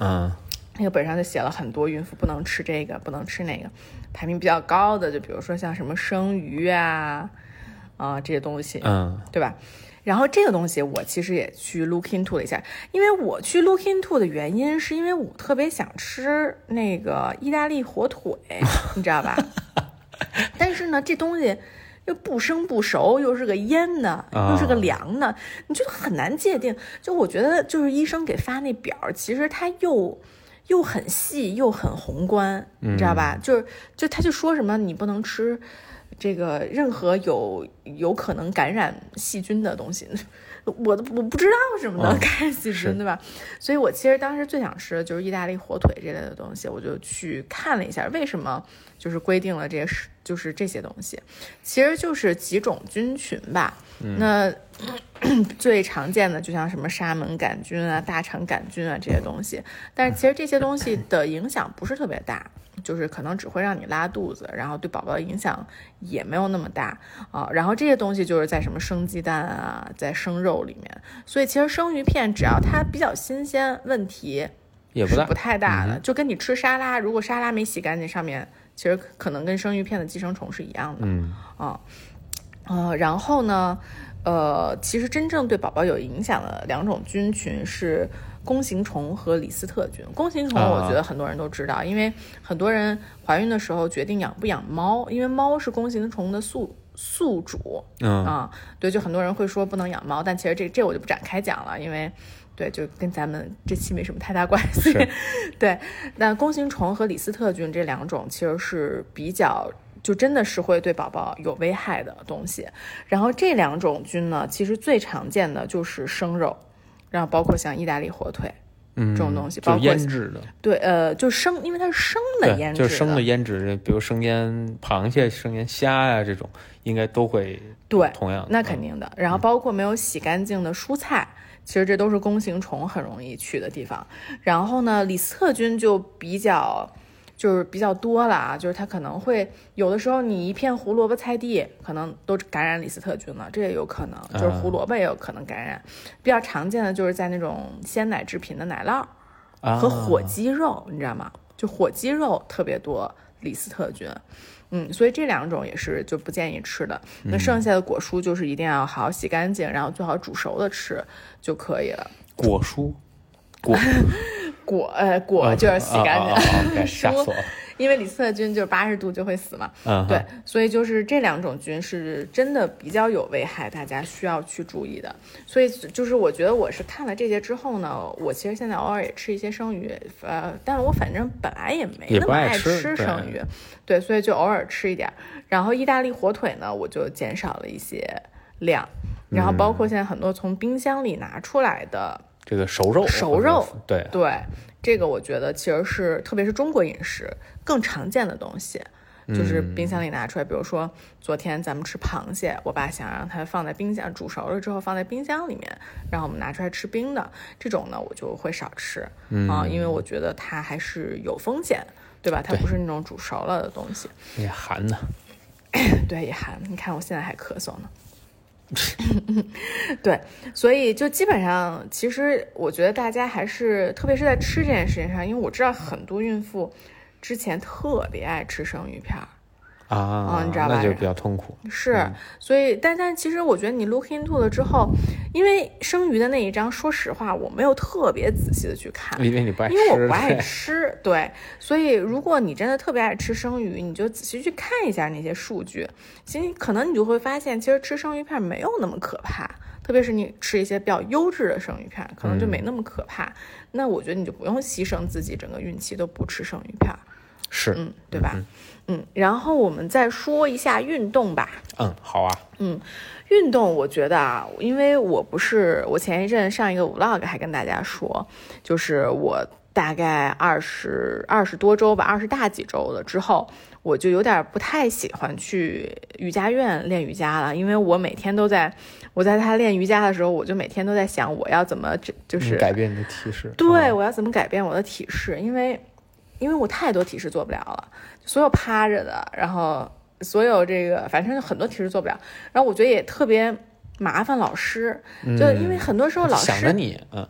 嗯那个本上就写了很多孕妇不能吃这个，不能吃那个，排名比较高的，就比如说像什么生鱼啊，啊、这些东西。嗯对吧？然后这个东西我其实也去 look into 了一下，因为我去 look into 的原因是因为我特别想吃那个意大利火腿，你知道吧？但是呢，这东西又不生不熟，又是个腌的，又是个凉的，你就很难界定。就我觉得，就是医生给发那表，其实他又。又很细又很宏观，你知道吧？就是就他就说什么你不能吃这个任何有有可能感染细菌的东西，我都我不知道什么能嗯感染细菌，对吧？所以我其实当时最想吃的就是意大利火腿这类的东西，我就去看了一下为什么就是规定了这些是就是这些东西，其实就是几种菌群吧。那 最常见的就像什么沙门杆菌啊、大肠杆菌啊这些东西，但是其实这些东西的影响不是特别大，就是可能只会让你拉肚子，然后对宝宝的影响也没有那么大啊。然后这些东西就是在什么生鸡蛋啊，在生肉里面，所以其实生鱼片只要它比较新鲜，问题也不大不太大的，就跟你吃沙拉，如果沙拉没洗干净，上面其实可能跟生鱼片的寄生虫是一样的。嗯啊，呃，然后呢，呃，其实真正对宝宝有影响的两种菌群是弓形虫和李斯特菌。弓形虫我觉得很多人都知道，因为很多人怀孕的时候决定养不养猫，因为猫是弓形虫的宿宿主。嗯啊，对，就很多人会说不能养猫，但其实这这我就不展开讲了，因为对，就跟咱们这期没什么太大关系。对，那弓形虫和李斯特菌这两种其实是比较。就真的是会对宝宝有危害的东西，然后这两种菌呢，其实最常见的就是生肉，然后包括像意大利火腿嗯，这种东西就包括腌制的，对，呃，就生，因为它是生的，腌制就是生的腌制，比如生腌螃蟹、生腌虾呀、这种，应该都会对，同样。那肯定的。然后包括没有洗干净的蔬菜，其实这都是弓形虫很容易去的地方。然后呢，李斯特菌就比较就是比较多了啊，就是它可能会有的时候你一片胡萝卜菜地可能都感染李斯特菌了，这也有可能，就是胡萝卜也有可能感染。比较常见的就是在那种鲜奶制品的奶酪啊和火鸡肉，你知道吗？就火鸡肉特别多李斯特菌。嗯，所以这两种也是就不建议吃的。那剩下的果蔬就是一定要好好洗干净，然后最好煮熟的吃就可以了。果蔬，果 果呃果就是洗干净。因为李斯特菌就是八十度就会死嘛。嗯，对，所以就是这两种菌是真的比较有危害，大家需要去注意的。所以就是我觉得我是看了这些之后呢，我其实现在偶尔也吃一些生鱼，呃，但是我反正本来也没那么爱吃吃生鱼，对，所以就偶尔吃一点儿。然后意大利火腿呢，我就减少了一些量。然后包括现在很多从冰箱里拿出来的，这个熟肉，熟肉，对，对这个我觉得其实是特别是中国饮食更常见的东西。就是冰箱里拿出来，比如说昨天咱们吃螃蟹，我爸想让它放在冰箱煮熟了之后放在冰箱里面，然后我们拿出来吃冰的这种呢，我就会少吃啊、因为我觉得它还是有风险，对吧？它不是那种煮熟了的东西，也寒呢。对，也寒。你看我现在还咳嗽呢。对，所以就基本上，其实我觉得大家还是，特别是在吃这件事情上，因为我知道很多孕妇之前特别爱吃生鱼片儿，啊，你知道吧那就比较痛苦。是，所以但但其实我觉得你 look into 了之后，因为生鱼的那一张，说实话我没有特别仔细的去看，因为你不爱吃，因为我不爱吃，对，所以如果你真的特别爱吃生鱼，你就仔细去看一下那些数据，其实可能你就会发现，其实吃生鱼片没有那么可怕，特别是你吃一些比较优质的生鱼片，可能就没那么可怕。那我觉得你就不用牺牲自己整个孕期都不吃生鱼片，是，嗯，对吧？嗯，然后我们再说一下运动吧。嗯，好啊，嗯运动，我觉得啊，因为我不是我前一阵上一个 vlog 还跟大家说，就是我大概二十二十多周吧，二十大几周了之后，我就有点不太喜欢去瑜伽院练瑜伽了，因为我每天都在我在他练瑜伽的时候，我就每天都在想我要怎么这就是嗯改变你的体式。对，嗯我要怎么改变我的体式？因为，因为我太多体式做不了了，所有趴着的，然后所有这个，反正很多体式做不了。然后我觉得也特别麻烦老师，就因为很多时候老师想着你，嗯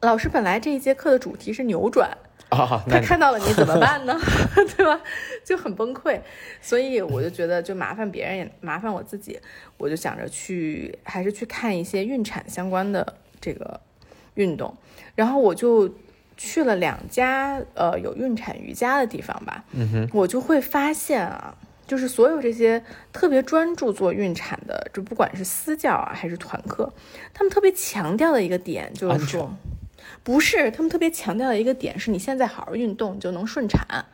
老师本来这一节课的主题是扭转，啊，他看到了你怎么办呢？对吧？就很崩溃，所以我就觉得就麻烦别人也麻烦我自己，我就想着去还是去看一些孕产相关的这个运动，然后我就去了两家呃有孕产瑜伽的地方吧，嗯哼，我就会发现啊。就是所有这些特别专注做孕产的，就不管是私教啊还是团课，他们特别强调的一个点就是说，不是他们特别强调的一个点是你现在好好运动你就能顺产，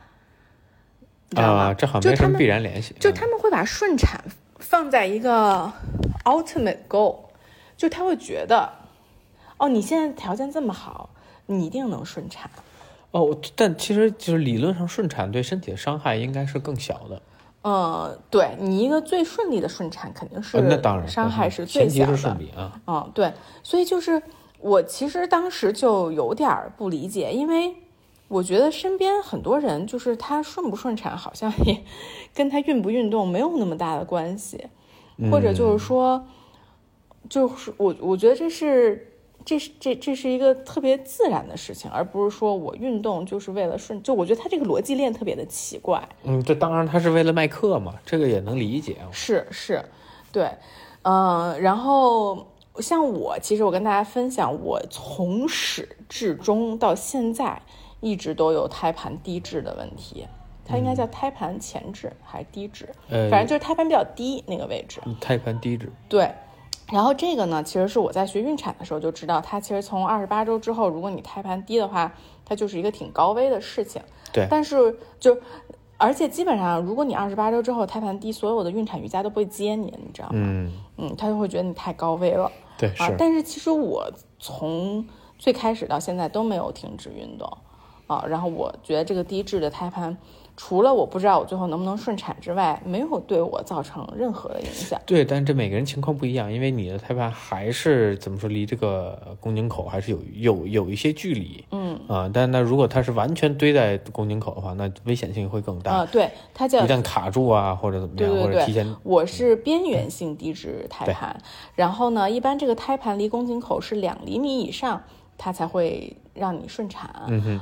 你知道吗？啊，这好像没什么必然联系。嗯就他们会把顺产放在一个 ultimate goal，就他会觉得，哦，你现在条件这么好，你一定能顺产。哦，但其实就是理论上顺产对身体的伤害应该是更小的。嗯，对你一个最顺利的顺产肯定是呃那当然，伤害是最小的。嗯，对，所以就是我其实当时就有点不理解，因为我觉得身边很多人就是他顺不顺产，好像 也跟他运不运动没有那么大的关系，或者就是说，就是我我觉得这是这是这这是一个特别自然的事情，而不是说我运动就是为了顺。就我觉得他这个逻辑链特别的奇怪。嗯，这当然他是为了卖课嘛，这个也能理解。是是，对，嗯，然后像我，其实我跟大家分享，我从始至终到现在一直都有胎盘低置的问题。它应该叫胎盘前置还是低置？嗯，反正就是胎盘比较低那个位置。胎盘低置。对。然后这个呢，其实是我在学孕产的时候就知道，它其实从二十八周之后，如果你胎盘低的话，它就是一个挺高危的事情。对。但是就，而且基本上，如果你二十八周之后胎盘低，所有的孕产瑜伽都不会接你，你知道吗？嗯。嗯，他就会觉得你太高危了。对。啊，但是其实我从最开始到现在都没有停止运动，啊，然后我觉得这个低质的胎盘。除了我不知道我最后能不能顺产之外，没有对我造成任何的影响。对，但这每个人情况不一样，因为你的胎盘还是怎么说，离这个宫颈口还是有有有一些距离。嗯啊，但那如果它是完全堆在宫颈口的话，那危险性会更大。啊，对，它叫一旦卡住啊，或者怎么样，或者提前。我是边缘性低脂胎盘，然后呢，一般这个胎盘离宫颈口是两厘米以上。它才会让你顺产，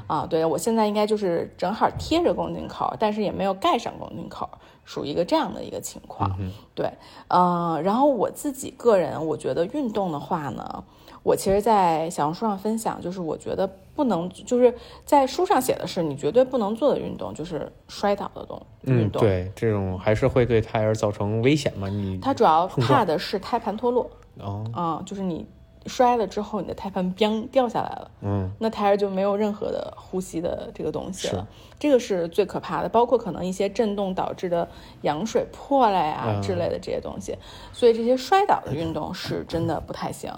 啊，对我现在应该就是正好贴着宫颈口，但是也没有盖上宫颈口，属于一个这样的一个情况，对，呃，然后我自己个人，我觉得运动的话呢，我其实，在小红书上分享，就是我觉得不能，就是在书上写的是你绝对不能做的运动，就是摔倒的动运动，对，这种还是会对胎儿造成危险嘛？你它主要怕的是胎盘脱落，哦，啊，就是你。摔了之后，你的胎盘砰掉下来了，嗯，那胎儿就没有任何的呼吸的这个东西了，这个是最可怕的，包括可能一些震动导致的羊水破了呀之类的这些东西，所以这些摔倒的运动是真的不太行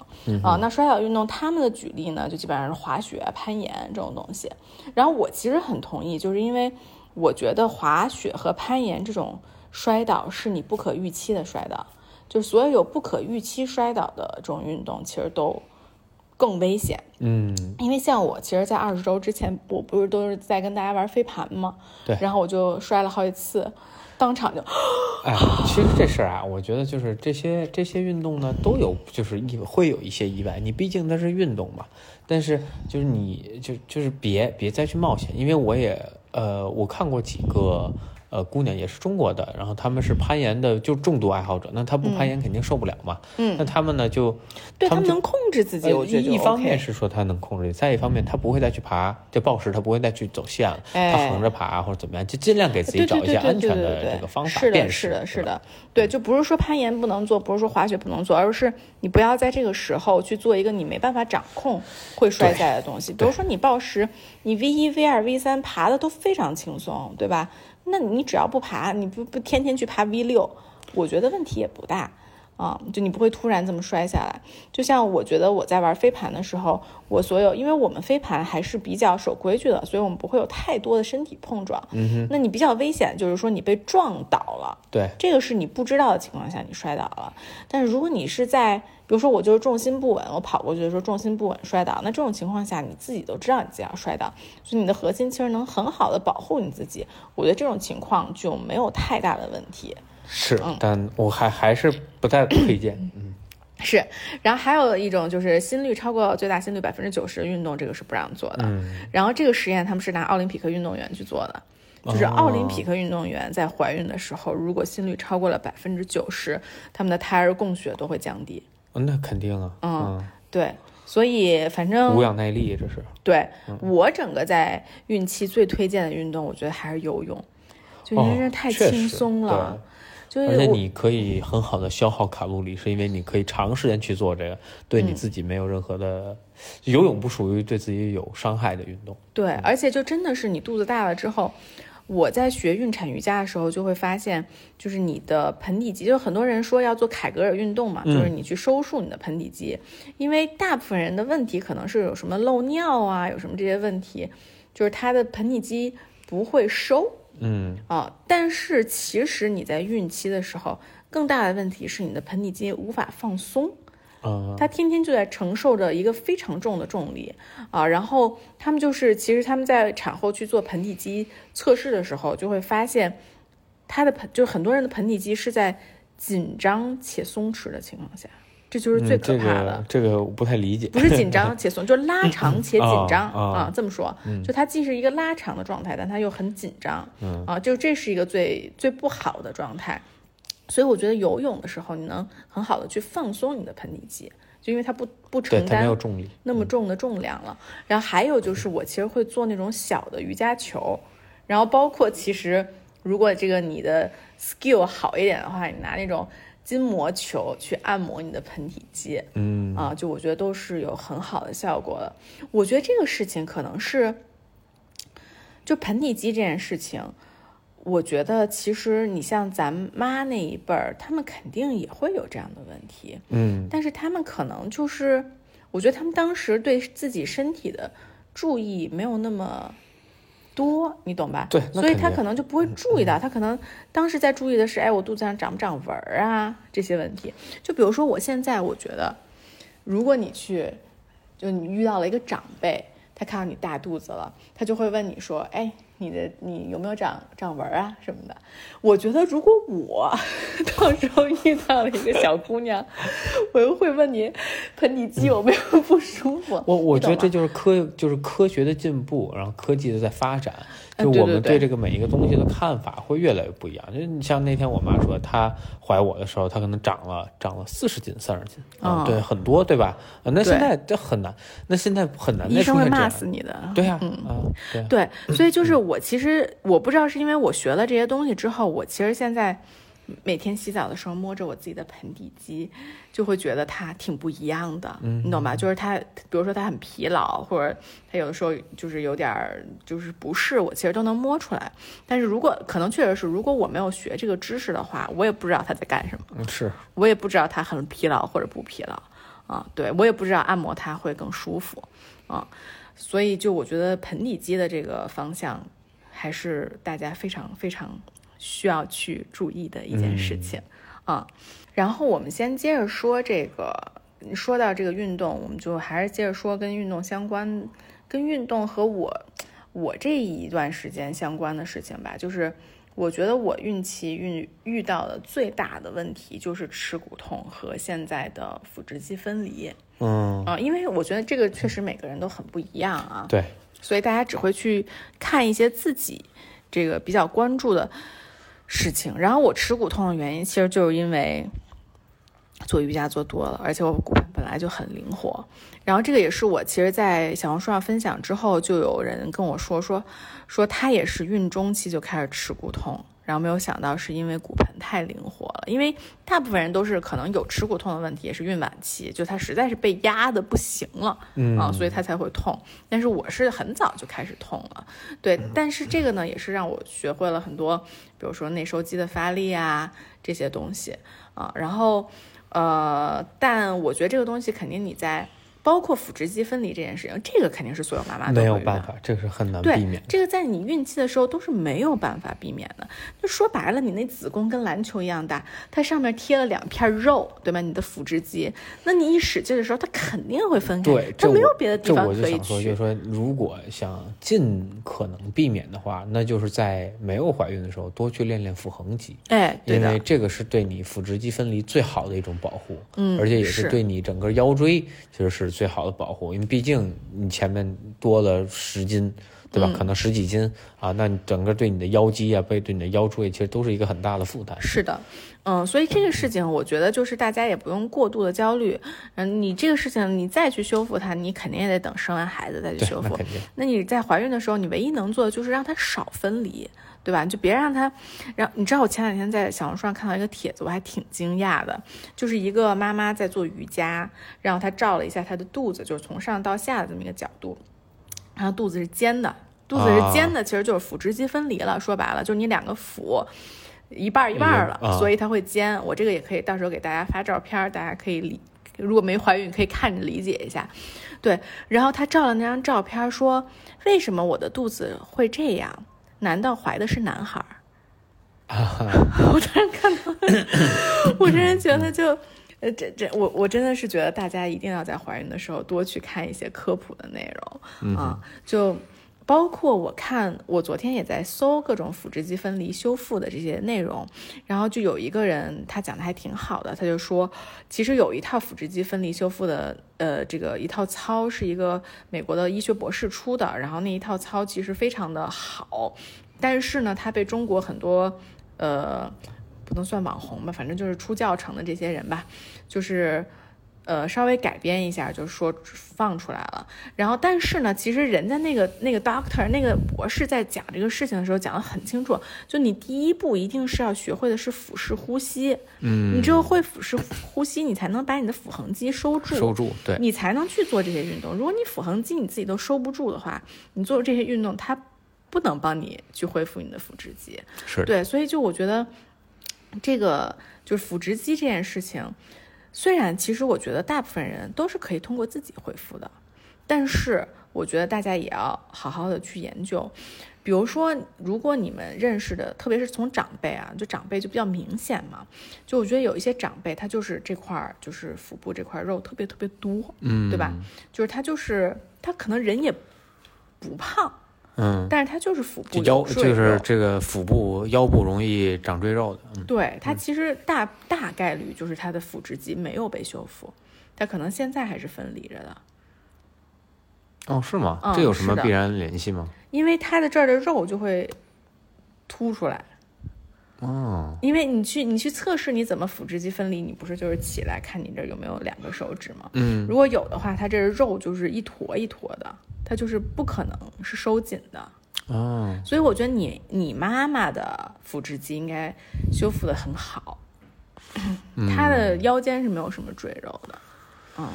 啊。那摔倒运动他们的举例呢，就基本上是滑雪、攀岩这种东西。然后我其实很同意，就是因为我觉得滑雪和攀岩这种摔倒是你不可预期的摔倒。就所有有不可预期摔倒的这种运动，其实都更危险。嗯，因为像我，其实，在二十周之前，我不是都是在跟大家玩飞盘吗？对。然后我就摔了好几次，当场就。哎，其实这事儿啊，我觉得就是这些这些运动呢，都有就是意会有一些意外。你毕竟它是运动嘛，但是就是你就就是别别再去冒险，因为我也呃，我看过几个。呃，姑娘也是中国的，然后他们是攀岩的，就重度爱好者。那他不攀岩肯定受不了嘛。嗯。那他们呢，就对他们能控制自己，我觉得一方面是说他能控制，再一方面他不会再去爬就暴食，他不会再去走线了，他横着爬或者怎么样，就尽量给自己找一些安全的这个方法。是的，是的，是的，对，就不是说攀岩不能做，不是说滑雪不能做，而是你不要在这个时候去做一个你没办法掌控会摔下来的东西。比如说你暴食，你 V 一、V 二、V 三爬的都非常轻松，对吧？那你只要不爬，你不不天天去爬 V 六，我觉得问题也不大。啊。就你不会突然这么摔下来。就像我觉得我在玩飞盘的时候，我所有，因为我们飞盘还是比较守规矩的，所以我们不会有太多的身体碰撞。嗯哼。那你比较危险，就是说你被撞倒了。对。这个是你不知道的情况下你摔倒了。但是如果你是在比如说我就是重心不稳，我跑过去的时候重心不稳摔倒，那这种情况下你自己都知道你自己要摔倒，所以你的核心其实能很好的保护你自己。我觉得这种情况就没有太大的问题。是，但我还还是不太推荐。嗯，是。然后还有一种就是心率超过最大心率百分之九十的运动，这个是不让做的。嗯。然后这个实验他们是拿奥林匹克运动员去做的，就是奥林匹克运动员在怀孕的时候，如果心率超过了百分之九十，他们的胎儿供血都会降低。那肯定啊，嗯，对，所以反正无氧耐力这是。对我整个在孕期最推荐的运动，我觉得还是游泳，就因为这太轻松了，就而且你可以很好的消耗卡路里，是因为你可以长时间去做这个，对你自己没有任何的。游泳不属于对自己有伤害的运动。对，而且就真的是你肚子大了之后。我在学孕产瑜伽的时候，就会发现，就是你的盆底肌，就很多人说要做凯格尔运动嘛，就是你去收束你的盆底肌，因为大部分人的问题可能是有什么漏尿啊，有什么这些问题，就是他的盆底肌不会收，嗯啊，但是其实你在孕期的时候，更大的问题是你的盆底肌无法放松。啊他天天就在承受着一个非常重的重力啊，然后他们就是，其实他们在产后去做盆底肌测试的时候，就会发现他的盆，就很多人的盆底肌是在紧张且松弛的情况下，这就是最可怕的。这个这个我不太理解，不是紧张且松，就是拉长且紧张啊啊啊。这么说，就它既是一个拉长的状态，但它又很紧张嗯啊，就这是一个最最不好的状态。所以我觉得游泳的时候，你能很好的去放松你的盆底肌，就因为它不不，承它没有担重力。那么重的重量了。然后还有就是，我其实会做那种小的瑜伽球，然后包括其实如果这个你的 skill 好一点的话，你拿那种筋膜球去按摩你的盆底肌，嗯。啊，就我觉得都是有很好的效果的。我觉得这个事情可能是，就盆底肌这件事情，我觉得其实你像咱妈那一辈儿，他们肯定也会有这样的问题，嗯。但是他们可能就是，我觉得他们当时对自己身体的注意没有那么多，你懂吧？对所以他可能就不会注意到，他可能当时在注意的是，哎，我肚子上长不长纹儿啊 这些问题。就比如说我现在，我觉得，如果你去，就你遇到了一个长辈，他看到你大肚子了，他就会问你说，哎。你的你有没有长长纹啊什么的？我觉得如果我 到时候遇到了一个小姑娘，我又会问你盆底肌有没有不舒服。我我觉得这就是科就是科学的进步，然后科技的在发展，嗯就我们对这个每一个东西的看法会越来越不一样。就你像那天我妈说，她怀我的时候，她可能长了长了四十斤、三十斤对，很多，对吧？啊，那现在这很难，那现在很难医再生会骂死你的。对呀，对，所以就是我其实我不知道是因为我学了这些东西之后，我其实现在每天洗澡的时候摸着我自己的盆底肌，就会觉得它挺不一样的，你懂吧？就是它，比如说它很疲劳，或者它有的时候就是有点儿就是不适，我其实都能摸出来。但是如果可能确实是，如果我没有学这个知识的话，我也不知道它在干什么。嗯是，我也不知道它很疲劳或者不疲劳啊，对我也不知道按摩它会更舒服啊，所以就我觉得盆底肌的这个方向还是大家非常非常需要去注意的一件事情、啊。然后我们先接着说这个，说到这个运动，我们就还是接着说跟运动相关，跟运动和我我这一段时间相关的事情吧，就是。我觉得我孕期遇遇到的最大的问题就是耻骨痛和现在的腹直肌分离嗯，啊、因为我觉得这个确实每个人都很不一样啊，对，所以大家只会去看一些自己这个比较关注的事情。然后我耻骨痛的原因，其实就是因为做瑜伽做多了，而且我骨盆本来就很灵活。然后这个也是我其实，在小红书上分享之后，就有人跟我说说说他也是孕中期就开始耻骨痛，然后没有想到是因为骨盆太灵活了。因为大部分人都是可能有耻骨痛的问题，也是孕晚期，就他实在是被压的不行了，嗯啊，所以他才会痛。但是我是很早就开始痛了，对。但是这个呢，也是让我学会了很多，比如说内收肌的发力啊这些东西啊。然后呃，但我觉得这个东西肯定你在。包括腹直肌分离这件事情，这个肯定是所有妈妈都没有办法，这个是很难避对免，。这个在你孕期的时候都是没有办法避免的。就说白了，你那子宫跟篮球一样大，它上面贴了两片肉，对吧？你的腹直肌，那你一使劲的时候，它肯定会分开，对，它没有别的地方这我就可以想说，就去是。说，如果想尽可能避免的话，那就是在没有怀孕的时候多去练练腹横肌，哎，对，因为这个是对你腹直肌分离最好的一种保护，嗯而且也是是对你整个腰椎其实是最好的保护，因为毕竟你前面多了十斤。对吧？嗯可能十几斤啊，那你整个对你的腰肌啊，背对你的腰椎，其实都是一个很大的负担。是的，嗯，所以这个事情，我觉得就是大家也不用过度的焦虑。嗯，你这个事情你再去修复它，你肯定也得等生完孩子再去，修复。那。那你在怀孕的时候，你唯一能做的就是让它少分离，对吧？你就别让它，让你知道我前两天在小红书上看到一个帖子，我还挺惊讶的，就是一个妈妈在做瑜伽，然后她照了一下她的肚子，就是从上到下的这么一个角度，然后肚子是尖的，肚子是尖的，其实就是腹直肌分离了。说白了，就是你两个腹。一半一半儿了，啊所以它会尖。我这个也可以到时候给大家发照片，大家可以理，如果没怀孕可以看着理解一下。对，然后他照了那张照片，说为什么我的肚子会这样？难道怀的是男孩儿？我突然看到，我真是觉得就，呃，这这我我真的是觉得大家一定要在怀孕的时候多去看一些科普的内容啊，就。包括我看，我昨天也在搜各种腹直肌分离修复的这些内容，然后就有一个人他讲的还挺好的，他就说，其实有一套腹直肌分离修复的，呃，这个一套操是一个美国的医学博士出的，然后那一套操其实非常的好，但是呢，它被中国很多，呃，不能算网红吧，反正就是出教程的这些人吧，就是。呃，稍微改编一下，就是说放出来了。然后，但是呢，其实人家那个那个 doctor 那个博士在讲这个事情的时候讲得很清楚，就你第一步一定是要学会的是腹式呼吸。嗯，你只有会腹式呼吸，你才能把你的腹横肌收住，收住，对，你才能去做这些运动。如果你腹横肌你自己都收不住的话，你做这些运动它不能帮你去恢复你的腹直肌。是对，所以就我觉得这个就是腹直肌这件事情。虽然其实我觉得大部分人都是可以通过自己恢复的，但是我觉得大家也要好好的去研究。比如说，如果你们认识的，特别是从长辈啊，就长辈就比较明显嘛。就我觉得有一些长辈，他就是这块儿，就是腹部这块肉特别特别多，嗯，对吧？就是他就是他可能人也不胖，嗯，但是他就是腹部腰就是这个腹部腰部容易长赘肉的，嗯，对，它其实大大概率就是它的腹直肌没有被修复，它可能现在还是分离着的，哦，是吗？嗯这有什么必然联系吗？因为它的这儿的肉就会凸出来。哦，因为你去你去测试你怎么腹直肌分离，你不是就是起来看你这有没有两个手指吗？嗯，如果有的话，它这儿肉就是一坨一坨的，它就是不可能是收紧的。哦，所以我觉得你你妈妈的腹直肌应该修复的很好，她的腰间是没有什么赘肉的。嗯，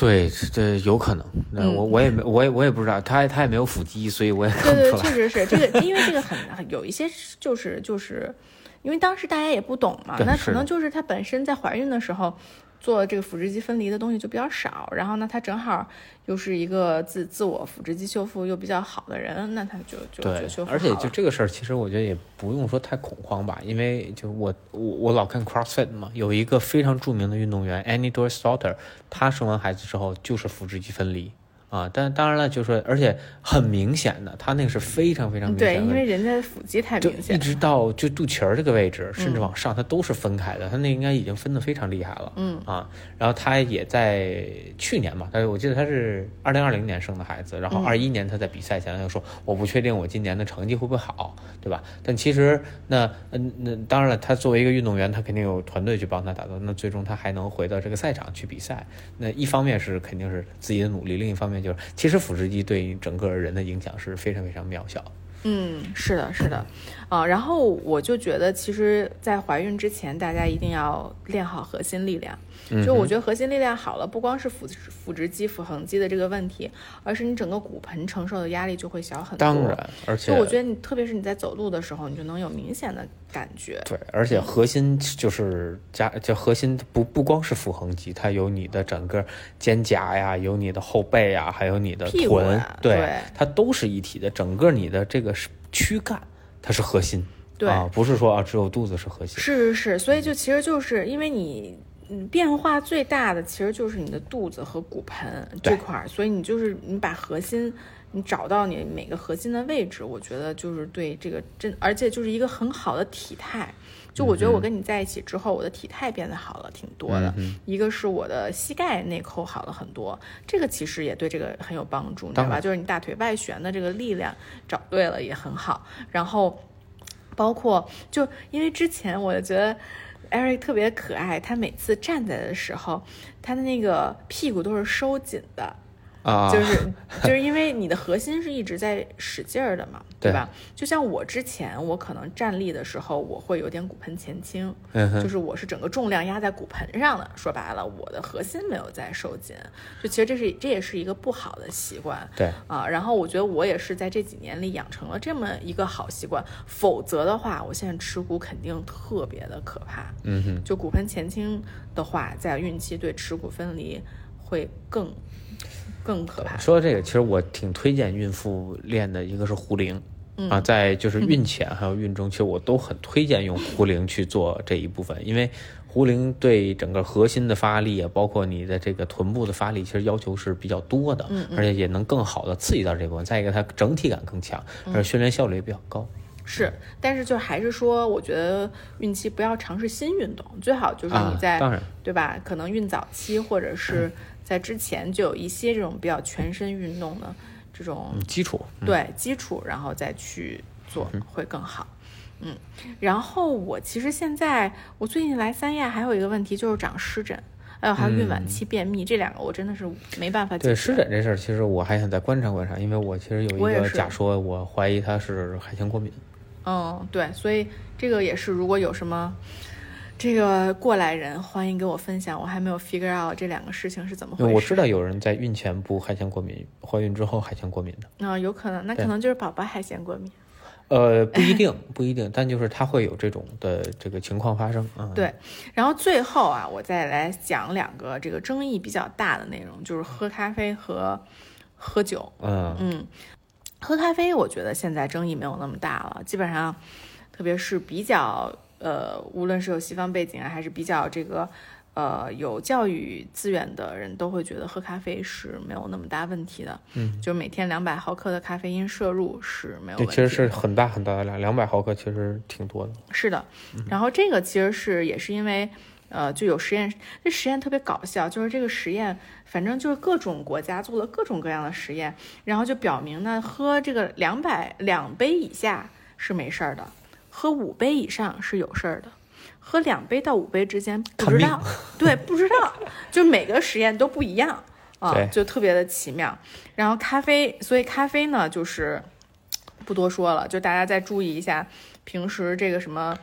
对，这有可能。那嗯我我也没，我也我也不知道，他他也没有腹肌，所以我也看对对，不出来。确实是这个，因为这个很很有一些就是就是，因为当时大家也不懂嘛，那可能就是她本身在怀孕的时候做这个腹直肌分离的东西就比较少，然后呢，他正好又是一个自自我腹直肌修复又比较好的人，那他就就对就修，复而且就这个事儿，其实我觉得也不用说太恐慌吧，因为就我我我老看 CrossFit 嘛，有一个非常著名的运动员 Annie Doris Daughter，她生完孩子之后就是腹直肌分离啊，但当然了，就是说，而且很明显的，他那个是非常非常明，显的因为人家的腹肌太明显，直到就肚脐儿这个位置，甚至嗯往上，它都是分开的。他那应该已经分得非常厉害了。嗯啊，然后他也在去年嘛，但是我记得他是二零二零年生的孩子，然后嗯二一年他在比赛前他就说我不确定我今年的成绩会不会好，对吧？但其实那嗯那当然了，他作为一个运动员，他肯定有团队去帮他打造，那最终他还能回到这个赛场去比赛。那一方面是肯定是自己的努力，另一方面就是其实腹直肌对整个人的影响是非常非常渺小。嗯，是的，是的，啊，然后我就觉得，其实，在怀孕之前，大家一定要练好核心力量。嗯就我觉得核心力量好了，不光是腹腹直肌、腹横肌的这个问题，而是你整个骨盆承受的压力就会小很多。当然，而且就我觉得你，特别是你在走路的时候，你就能有明显的感觉。对，而且核心就是加，就核心不不光是腹横肌，它有你的整个肩胛呀，有你的后背呀，还有你的臀，对它都是一体的。整个你的这个躯干，它是核心，对啊，不是说啊只有肚子是核心。是是是，所以就其实就是因为你。嗯，变化最大的其实就是你的肚子和骨盆这块儿，所以你就是你把核心，你找到你每个核心的位置，我觉得就是对这个真，而且就是一个很好的体态。就我觉得我跟你在一起之后，我的体态变得好了挺多的。嗯一个是我的膝盖内扣好了很多，这个其实也对这个很有帮助，你知道吧？就是你大腿外旋的这个力量找对了也很好。然后包括就因为之前我就觉得 Eric 特别可爱，他每次站在的时候，他的那个屁股都是收紧的。啊，就是就是因为你的核心是一直在使劲儿的嘛，对对吧？就像我之前，我可能站立的时候，我会有点骨盆前倾，嗯就是我是整个重量压在骨盆上的。说白了，我的核心没有在收紧，就其实这是这也是一个不好的习惯。对，啊，然后我觉得我也是在这几年里养成了这么一个好习惯，否则的话，我现在耻骨肯定特别的可怕。嗯哼，就骨盆前倾的话，在孕期对耻骨分离会更更可怕。说到这个，其实我挺推荐孕妇练的，一个是壶铃。啊，在就是孕前还有孕中，其实我都很推荐用壶铃去做这一部分，因为壶铃对整个核心的发力啊，包括你的这个臀部的发力，其实要求是比较多的，而且也能更好的刺激到这部分。再一个，它整体感更强，而且训练效率也比较高。是，但是就还是说，我觉得孕期不要尝试新运动，最好就是你在，对吧？可能孕早期或者是在之前就有一些这种比较全身运动的这种基础，对基础，然后再去做会更好。嗯，然后我其实现在我最近来三亚还有一个问题就是长湿疹，还有还有孕晚期便秘，这两个我真的是没办法解决。对湿疹这事儿，其实我还想再观察观察，因为我其实有一个假说，我怀疑它是海鲜过敏。嗯，对，所以这个也是，如果有什么这个过来人，欢迎给我分享。我还没有 figure out 这两个事情是怎么回事。我知道有人在孕前不海鲜过敏，怀孕之后海鲜过敏的。啊，有可能，那可能就是宝宝海鲜过敏。呃，不一定，不一定，但就是他会有这种的这个情况发生。嗯，对。然后最后啊，我再来讲两个这个争议比较大的内容，就是喝咖啡和喝酒。嗯嗯。喝咖啡，我觉得现在争议没有那么大了。基本上，特别是比较呃，无论是有西方背景啊，还是比较这个呃有教育资源的人，都会觉得喝咖啡是没有那么大问题的。嗯，就每天两百毫克的咖啡因摄入是没有问题。其实是很大很大的量，两百毫克其实挺多的。是的，然后这个其实是也是因为。呃，就有实验，这实验特别搞笑，就是这个实验，反正就是各种国家做了各种各样的实验，然后就表明呢，喝这个两百两杯以下是没事儿的，喝五杯以上是有事儿的，喝两杯到五杯之间不知道，对，不知道，就每个实验都不一样啊，就特别的奇妙。然后咖啡，所以咖啡呢，就是不多说了，就大家再注意一下，平时这个什么。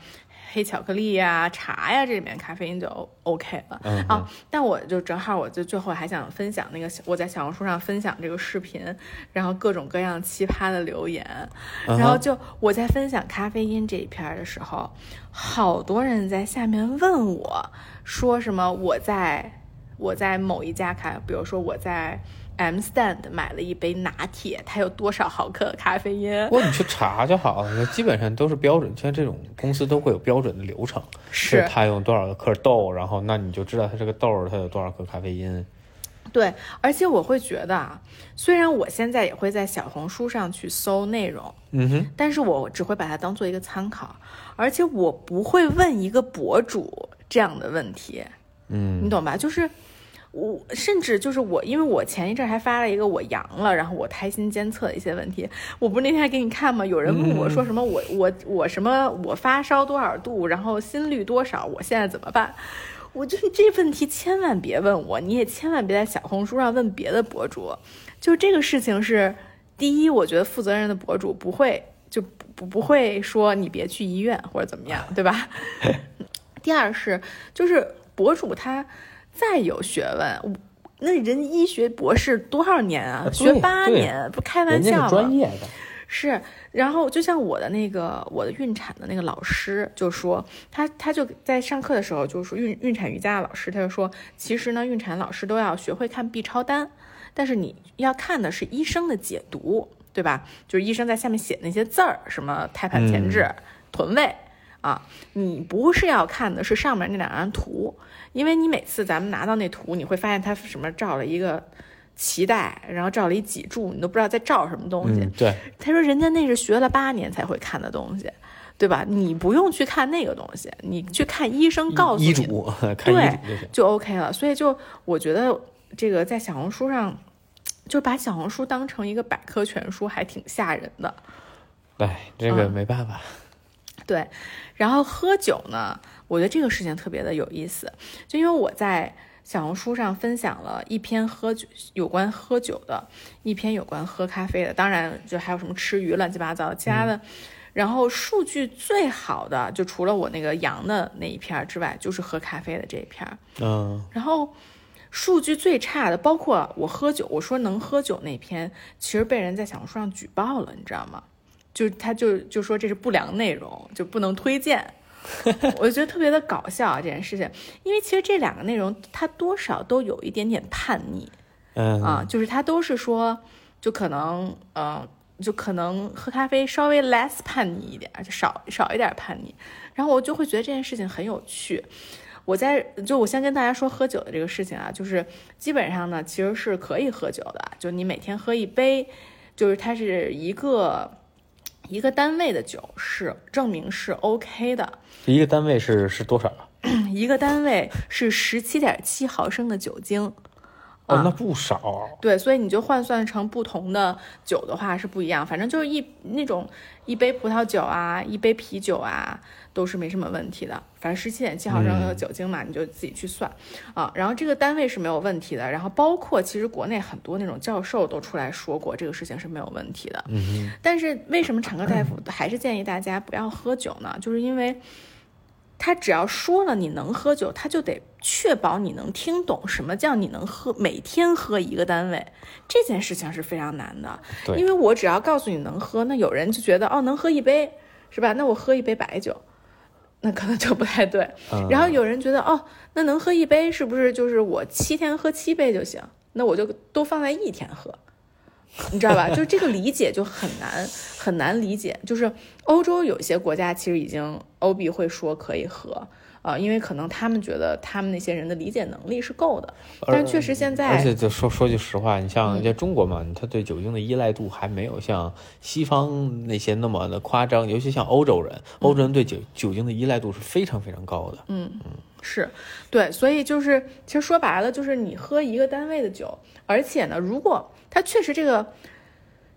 黑巧克力呀、茶呀，这里面咖啡因就 OK 了啊。但我就正好，我就最后还想分享那个我在小红书上分享这个视频，然后各种各样奇葩的留言。然后就我在分享咖啡因这一篇的时候，好多人在下面问我说什么？我在我在某一家咖，比如说我在。M stand 买了一杯拿铁，它有多少毫克咖啡因？不，你去查就好了，基本上都是标准。像这种公司都会有标准的流程，是它用多少克豆，然后那你就知道它这个豆它有多少克咖啡因。对，而且我会觉得啊，虽然我现在也会在小红书上去搜内容，嗯哼，但是我只会把它当做一个参考，而且我不会问一个博主这样的问题，嗯，你懂吧？就是。我甚至就是我，因为我前一阵还发了一个我阳了，然后我胎心监测的一些问题。我不是那天还给你看吗？有人问我说什么，我我我什么，我发烧多少度，然后心率多少，我现在怎么办？我就这问题千万别问我，你也千万别在小红书上问别的博主。就这个事情是，第一，我觉得负责任的博主不会就不不会说你别去医院或者怎么样，对吧？第二是，就是博主他。再有学问，那人医学博士多少年啊？学八年，不开玩笑吗？专业的。是，然后就像我的那个我的孕产的那个老师就说，他他就在上课的时候就说孕孕产瑜伽的老师他就说，其实呢孕产老师都要学会看 B 超单，但是你要看的是医生的解读，对吧？就是医生在下面写那些字儿，什么胎盘前置、臀位啊，你不是要看的是上面那两张图。因为你每次咱们拿到那图，你会发现它什么照了一个脐带，然后照了一脊柱，你都不知道在照什么东西。对，他说人家那是学了八年才会看的东西，对吧？你不用去看那个东西，你去看医生告诉你，医嘱，看医嘱就行，就 OK 了。所以就我觉得这个在小红书上，就把小红书当成一个百科全书，还挺吓人的。哎，这个没办法。对，然后喝酒呢？我觉得这个事情特别的有意思，就因为我在小红书上分享了一篇喝酒有关喝酒的，一篇有关喝咖啡的，当然就还有什么吃鱼乱七八糟其他的。然后数据最好的就除了我那个阳的那一篇之外，就是喝咖啡的这一篇。嗯。然后数据最差的，包括我喝酒，我说能喝酒那篇，其实被人在小红书上举报了，你知道吗？就他就就说这是不良内容，就不能推荐。我就觉得特别的搞笑啊，这件事情，因为其实这两个内容它多少都有一点点叛逆，嗯啊，就是它都是说，就可能呃就可能喝咖啡稍微 less 叛逆一点，就少少一点叛逆。然后我就会觉得这件事情很有趣。我在就我先跟大家说喝酒的这个事情啊，就是基本上呢其实是可以喝酒的，就你每天喝一杯，就是它是一个一个单位的酒是证明是 OK 的。一个单位是是多少？一个单位是十七点七毫升的酒精。哦，那不少。对，所以你就换算成不同的酒的话是不一样，反正就是一那种一杯葡萄酒啊，一杯啤酒啊，都是没什么问题的。反正十七点七毫升的酒精嘛，你就自己去算啊。然后这个单位是没有问题的。然后包括其实国内很多那种教授都出来说过这个事情是没有问题的。嗯但是为什么产科大夫还是建议大家不要喝酒呢？就是因为。他只要说了你能喝酒，他就得确保你能听懂什么叫你能喝，每天喝一个单位，这件事情是非常难的。对因为我只要告诉你能喝，那有人就觉得哦能喝一杯是吧？那我喝一杯白酒，那可能就不太对。嗯然后有人觉得哦，那能喝一杯是不是就是我七天喝七杯就行？那我就都放在一天喝。你知道吧？就这个理解就很难很难理解。就是欧洲有些国家其实已经欧币会说可以喝，呃，因为可能他们觉得他们那些人的理解能力是够的。但确实现在，而且就说说句实话，你像在中国嘛，他对酒精的依赖度还没有像西方那些那么的夸张，尤其像欧洲人，欧洲人对酒酒精的依赖度是非常非常高的。嗯，是对，所以就是其实说白了，就是你喝一个单位的酒，而且呢，如果他确实这个，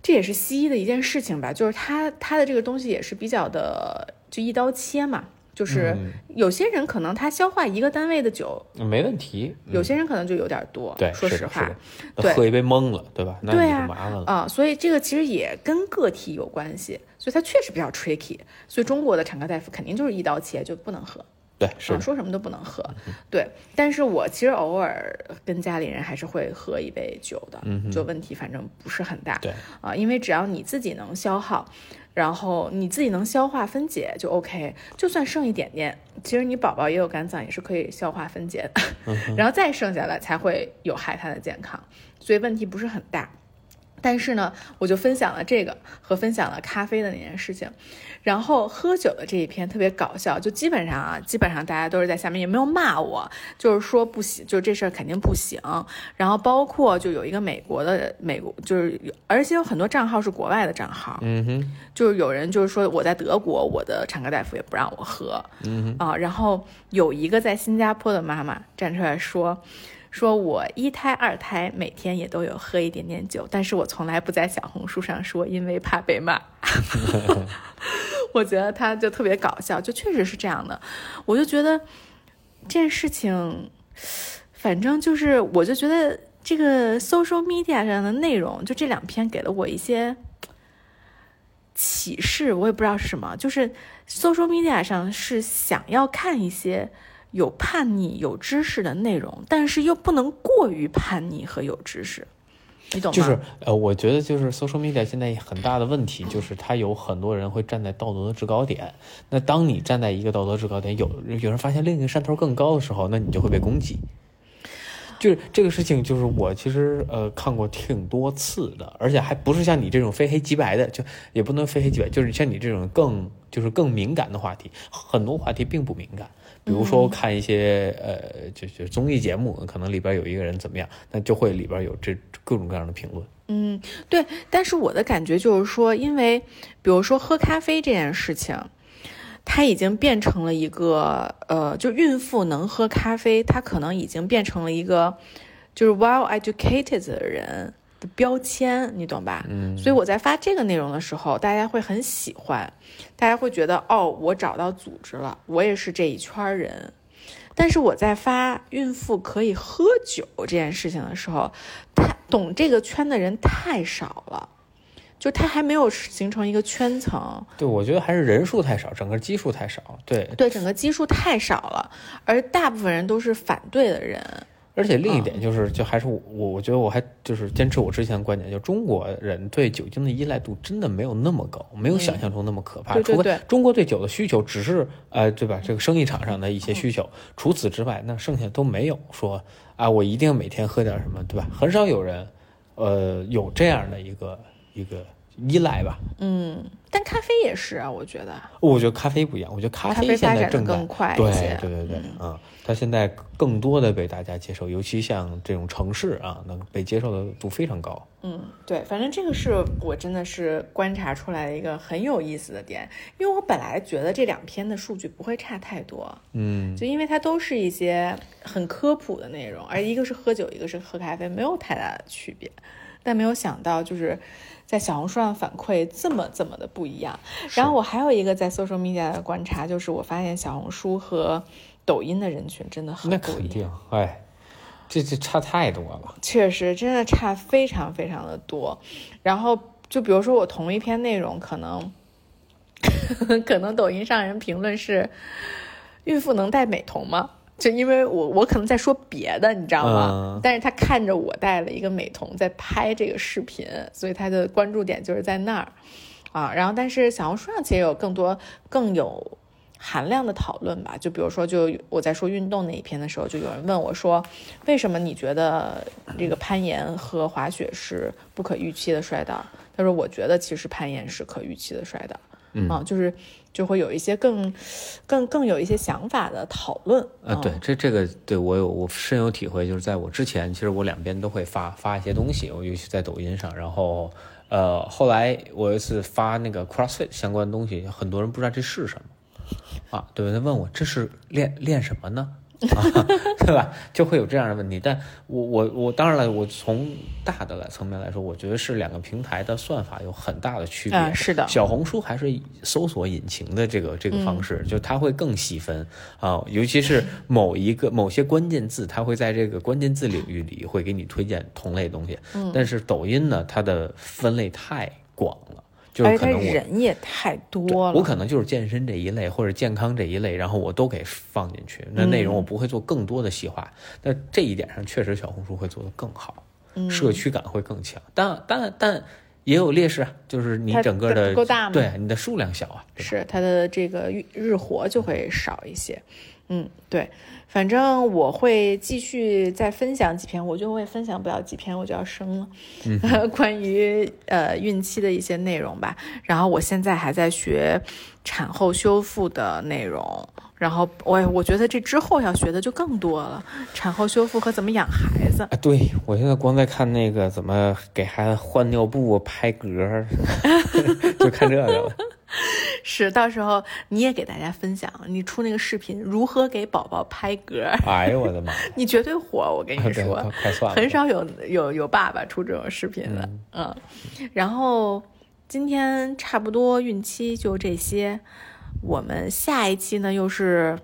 这也是西医的一件事情吧，就是他他的这个东西也是比较的就一刀切嘛，就是嗯有些人可能他消化一个单位的酒，没问题，嗯有些人可能就有点多，对，说实话对喝一杯懵了，对吧？对啊麻烦了。啊、所以这个其实也跟个体有关系，所以它确实比较 tricky，所以中国的产科大夫肯定就是一刀切，就不能喝。对，是啊，说什么都不能喝，对。但是我其实偶尔跟家里人还是会喝一杯酒的，就问题反正不是很大，嗯对啊，因为只要你自己能消耗，然后你自己能消化分解就 OK，就算剩一点点，其实你宝宝也有肝脏，也是可以消化分解的，然后再剩下来才会有害他的健康，所以问题不是很大。但是呢，我就分享了这个和分享了咖啡的那件事情，然后喝酒的这一篇特别搞笑，就基本上啊，基本上大家都是在下面也没有骂我，就是说不行，就这事儿肯定不行。然后包括就有一个美国的美国，就是而且有很多账号是国外的账号，嗯哼，就是有人就是说我在德国，我的产科大夫也不让我喝，嗯啊，然后有一个在新加坡的妈妈站出来说，说我一胎二胎每天也都有喝一点点酒，但是我从来不在小红书上说，因为怕被骂。我觉得他就特别搞笑，就确实是这样的，我就觉得这件事情，反正就是我就觉得这个 social media 上的内容，就这两篇给了我一些。启示我也不知道是什么，就是 social media 上是想要看一些有叛逆、有知识的内容，但是又不能过于叛逆和有知识，你懂吗？就是呃，我觉得就是 social media 现在很大的问题就是它有很多人会站在道德的制高点。那当你站在一个道德制高点，有有人发现另一个山头更高的时候，那你就会被攻击。就是这个事情，就是我其实呃看过挺多次的，而且还不是像你这种非黑即白的，就也不能非黑即白，就是像你这种更就是更敏感的话题，很多话题并不敏感。比如说看一些、呃，就就综艺节目，可能里边有一个人怎么样，那就会里边有这各种各样的评论。嗯，对，但是我的感觉就是说，因为比如说喝咖啡这件事情，它已经变成了一个呃，就孕妇能喝咖啡，它可能已经变成了一个就是 well educated 的人的标签，你懂吧？嗯，所以我在发这个内容的时候，大家会很喜欢，大家会觉得哦，我找到组织了，我也是这一圈儿人。但是我在发孕妇可以喝酒这件事情的时候，太懂这个圈的人太少了，就他还没有形成一个圈层，对，我觉得还是人数太少，整个基数太少。对，对整个基数太少了，而大部分人都是反对的人。而且另一点就是，就还是我我我觉得我还就是坚持我之前的观点，就中国人对酒精的依赖度真的没有那么高，没有想象中那么可怕。对对对除非中国对酒的需求只是呃，对吧？这个生意场上的一些需求，除此之外，那剩下都没有说啊，我一定每天喝点什么，对吧？很少有人呃有这样的一个一个依赖吧。嗯，但咖啡也是啊，我觉得。我觉得咖啡不一样，我觉得咖啡现在正在更快对对对对，嗯，它现在更多的被大家接受，尤其像这种城市啊，能被接受的度非常高。嗯，对，反正这个是我真的是观察出来的一个很有意思的点，因为我本来觉得这两篇的数据不会差太多，嗯，就因为它都是一些很科普的内容，而一个是喝酒，一个是喝咖啡，没有太大的区别，但没有想到就是在小红书上反馈这么这么的不一样。然后我还有一个在 social media 的观察，就是我发现小红书和抖音的人群真的很不一样，哎。这这差太多了，确实真的差非常非常的多。然后就比如说我同一篇内容，可能 可能抖音上人评论是“孕妇能戴美瞳吗？”就因为我我可能在说别的，你知道吗？但是他看着我戴了一个美瞳在拍这个视频，所以他的关注点就是在那儿啊。然后但是小红书上其实有更多更有。含量的讨论吧，就比如说，就我在说运动那一篇的时候，就有人问我说，为什么你觉得这个攀岩和滑雪是不可预期的摔倒？他说，我觉得其实攀岩是可预期的摔倒，嗯，就是就会有一些更更更有一些想法的讨论。啊，对，这这个对我有我深有体会，就是在我之前，其实我两边都会发发一些东西，我尤其在抖音上，然后呃，后来我有一次发那个 CrossFit 相关的东西，很多人不知道这是什么。啊，对，他问我这是练练什么呢？啊，对吧？就会有这样的问题。但我我我当然了，我从大的来层面来说，我觉得是两个平台的算法有很大的区别。是的，小红书还是搜索引擎的这个这个方式，就它会更细分啊，尤其是某一个某些关键字，它会在这个关键字领域里会给你推荐同类东西。嗯，但是抖音呢，它的分类太广了。就是可能人也太多了，我可能就是健身这一类或者健康这一类，然后我都给放进去。那内容我不会做更多的细化，那这一点上确实小红书会做得更好，社区感会更强。但但但也有劣势啊，就是你整个的够大吗？对，你的数量小啊，是它的这个日活就会少一些。嗯，对，反正我会继续再分享几篇，我就会分享不了几篇我就要生了。嗯 关于呃孕期的一些内容吧。然后我现在还在学产后修复的内容，然后我我觉得这之后要学的就更多了，产后修复和怎么养孩子。啊，对我现在光在看那个怎么给孩子换尿布、拍嗝，就看这个了。是，到时候你也给大家分享，你出那个视频如何给宝宝拍嗝。哎呦我的妈！你绝对火，我跟你 说，快算了，很少有有有爸爸出这种视频的。嗯，然后今天差不多孕期就这些，我们下一期呢又是。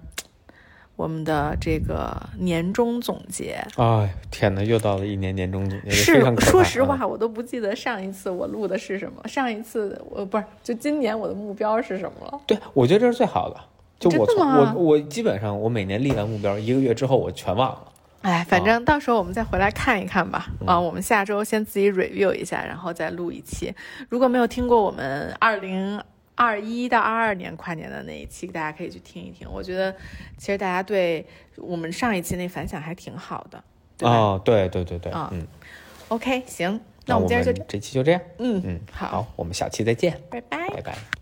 我们的这个年终总结，哎，天哪，又到了一年年终总结，是说实话，我都不记得上一次我录的是什么。上一次我不是，就今年我的目标是什么了？对，我觉得这是最好的。就我我我基本上我每年立完目标，一个月之后我全忘了。哎，反正到时候我们再回来看一看吧。啊，我们下周先自己 review 一下，然后再录一期。如果没有听过我们二零。二一到二二年跨年的那一期，大家可以去听一听。我觉得，其实大家对我们上一期那反响还挺好的。哦，对对对对，嗯，OK，行，那我们今天就这期就这样。嗯嗯，好，我们下期再见，拜拜，拜拜。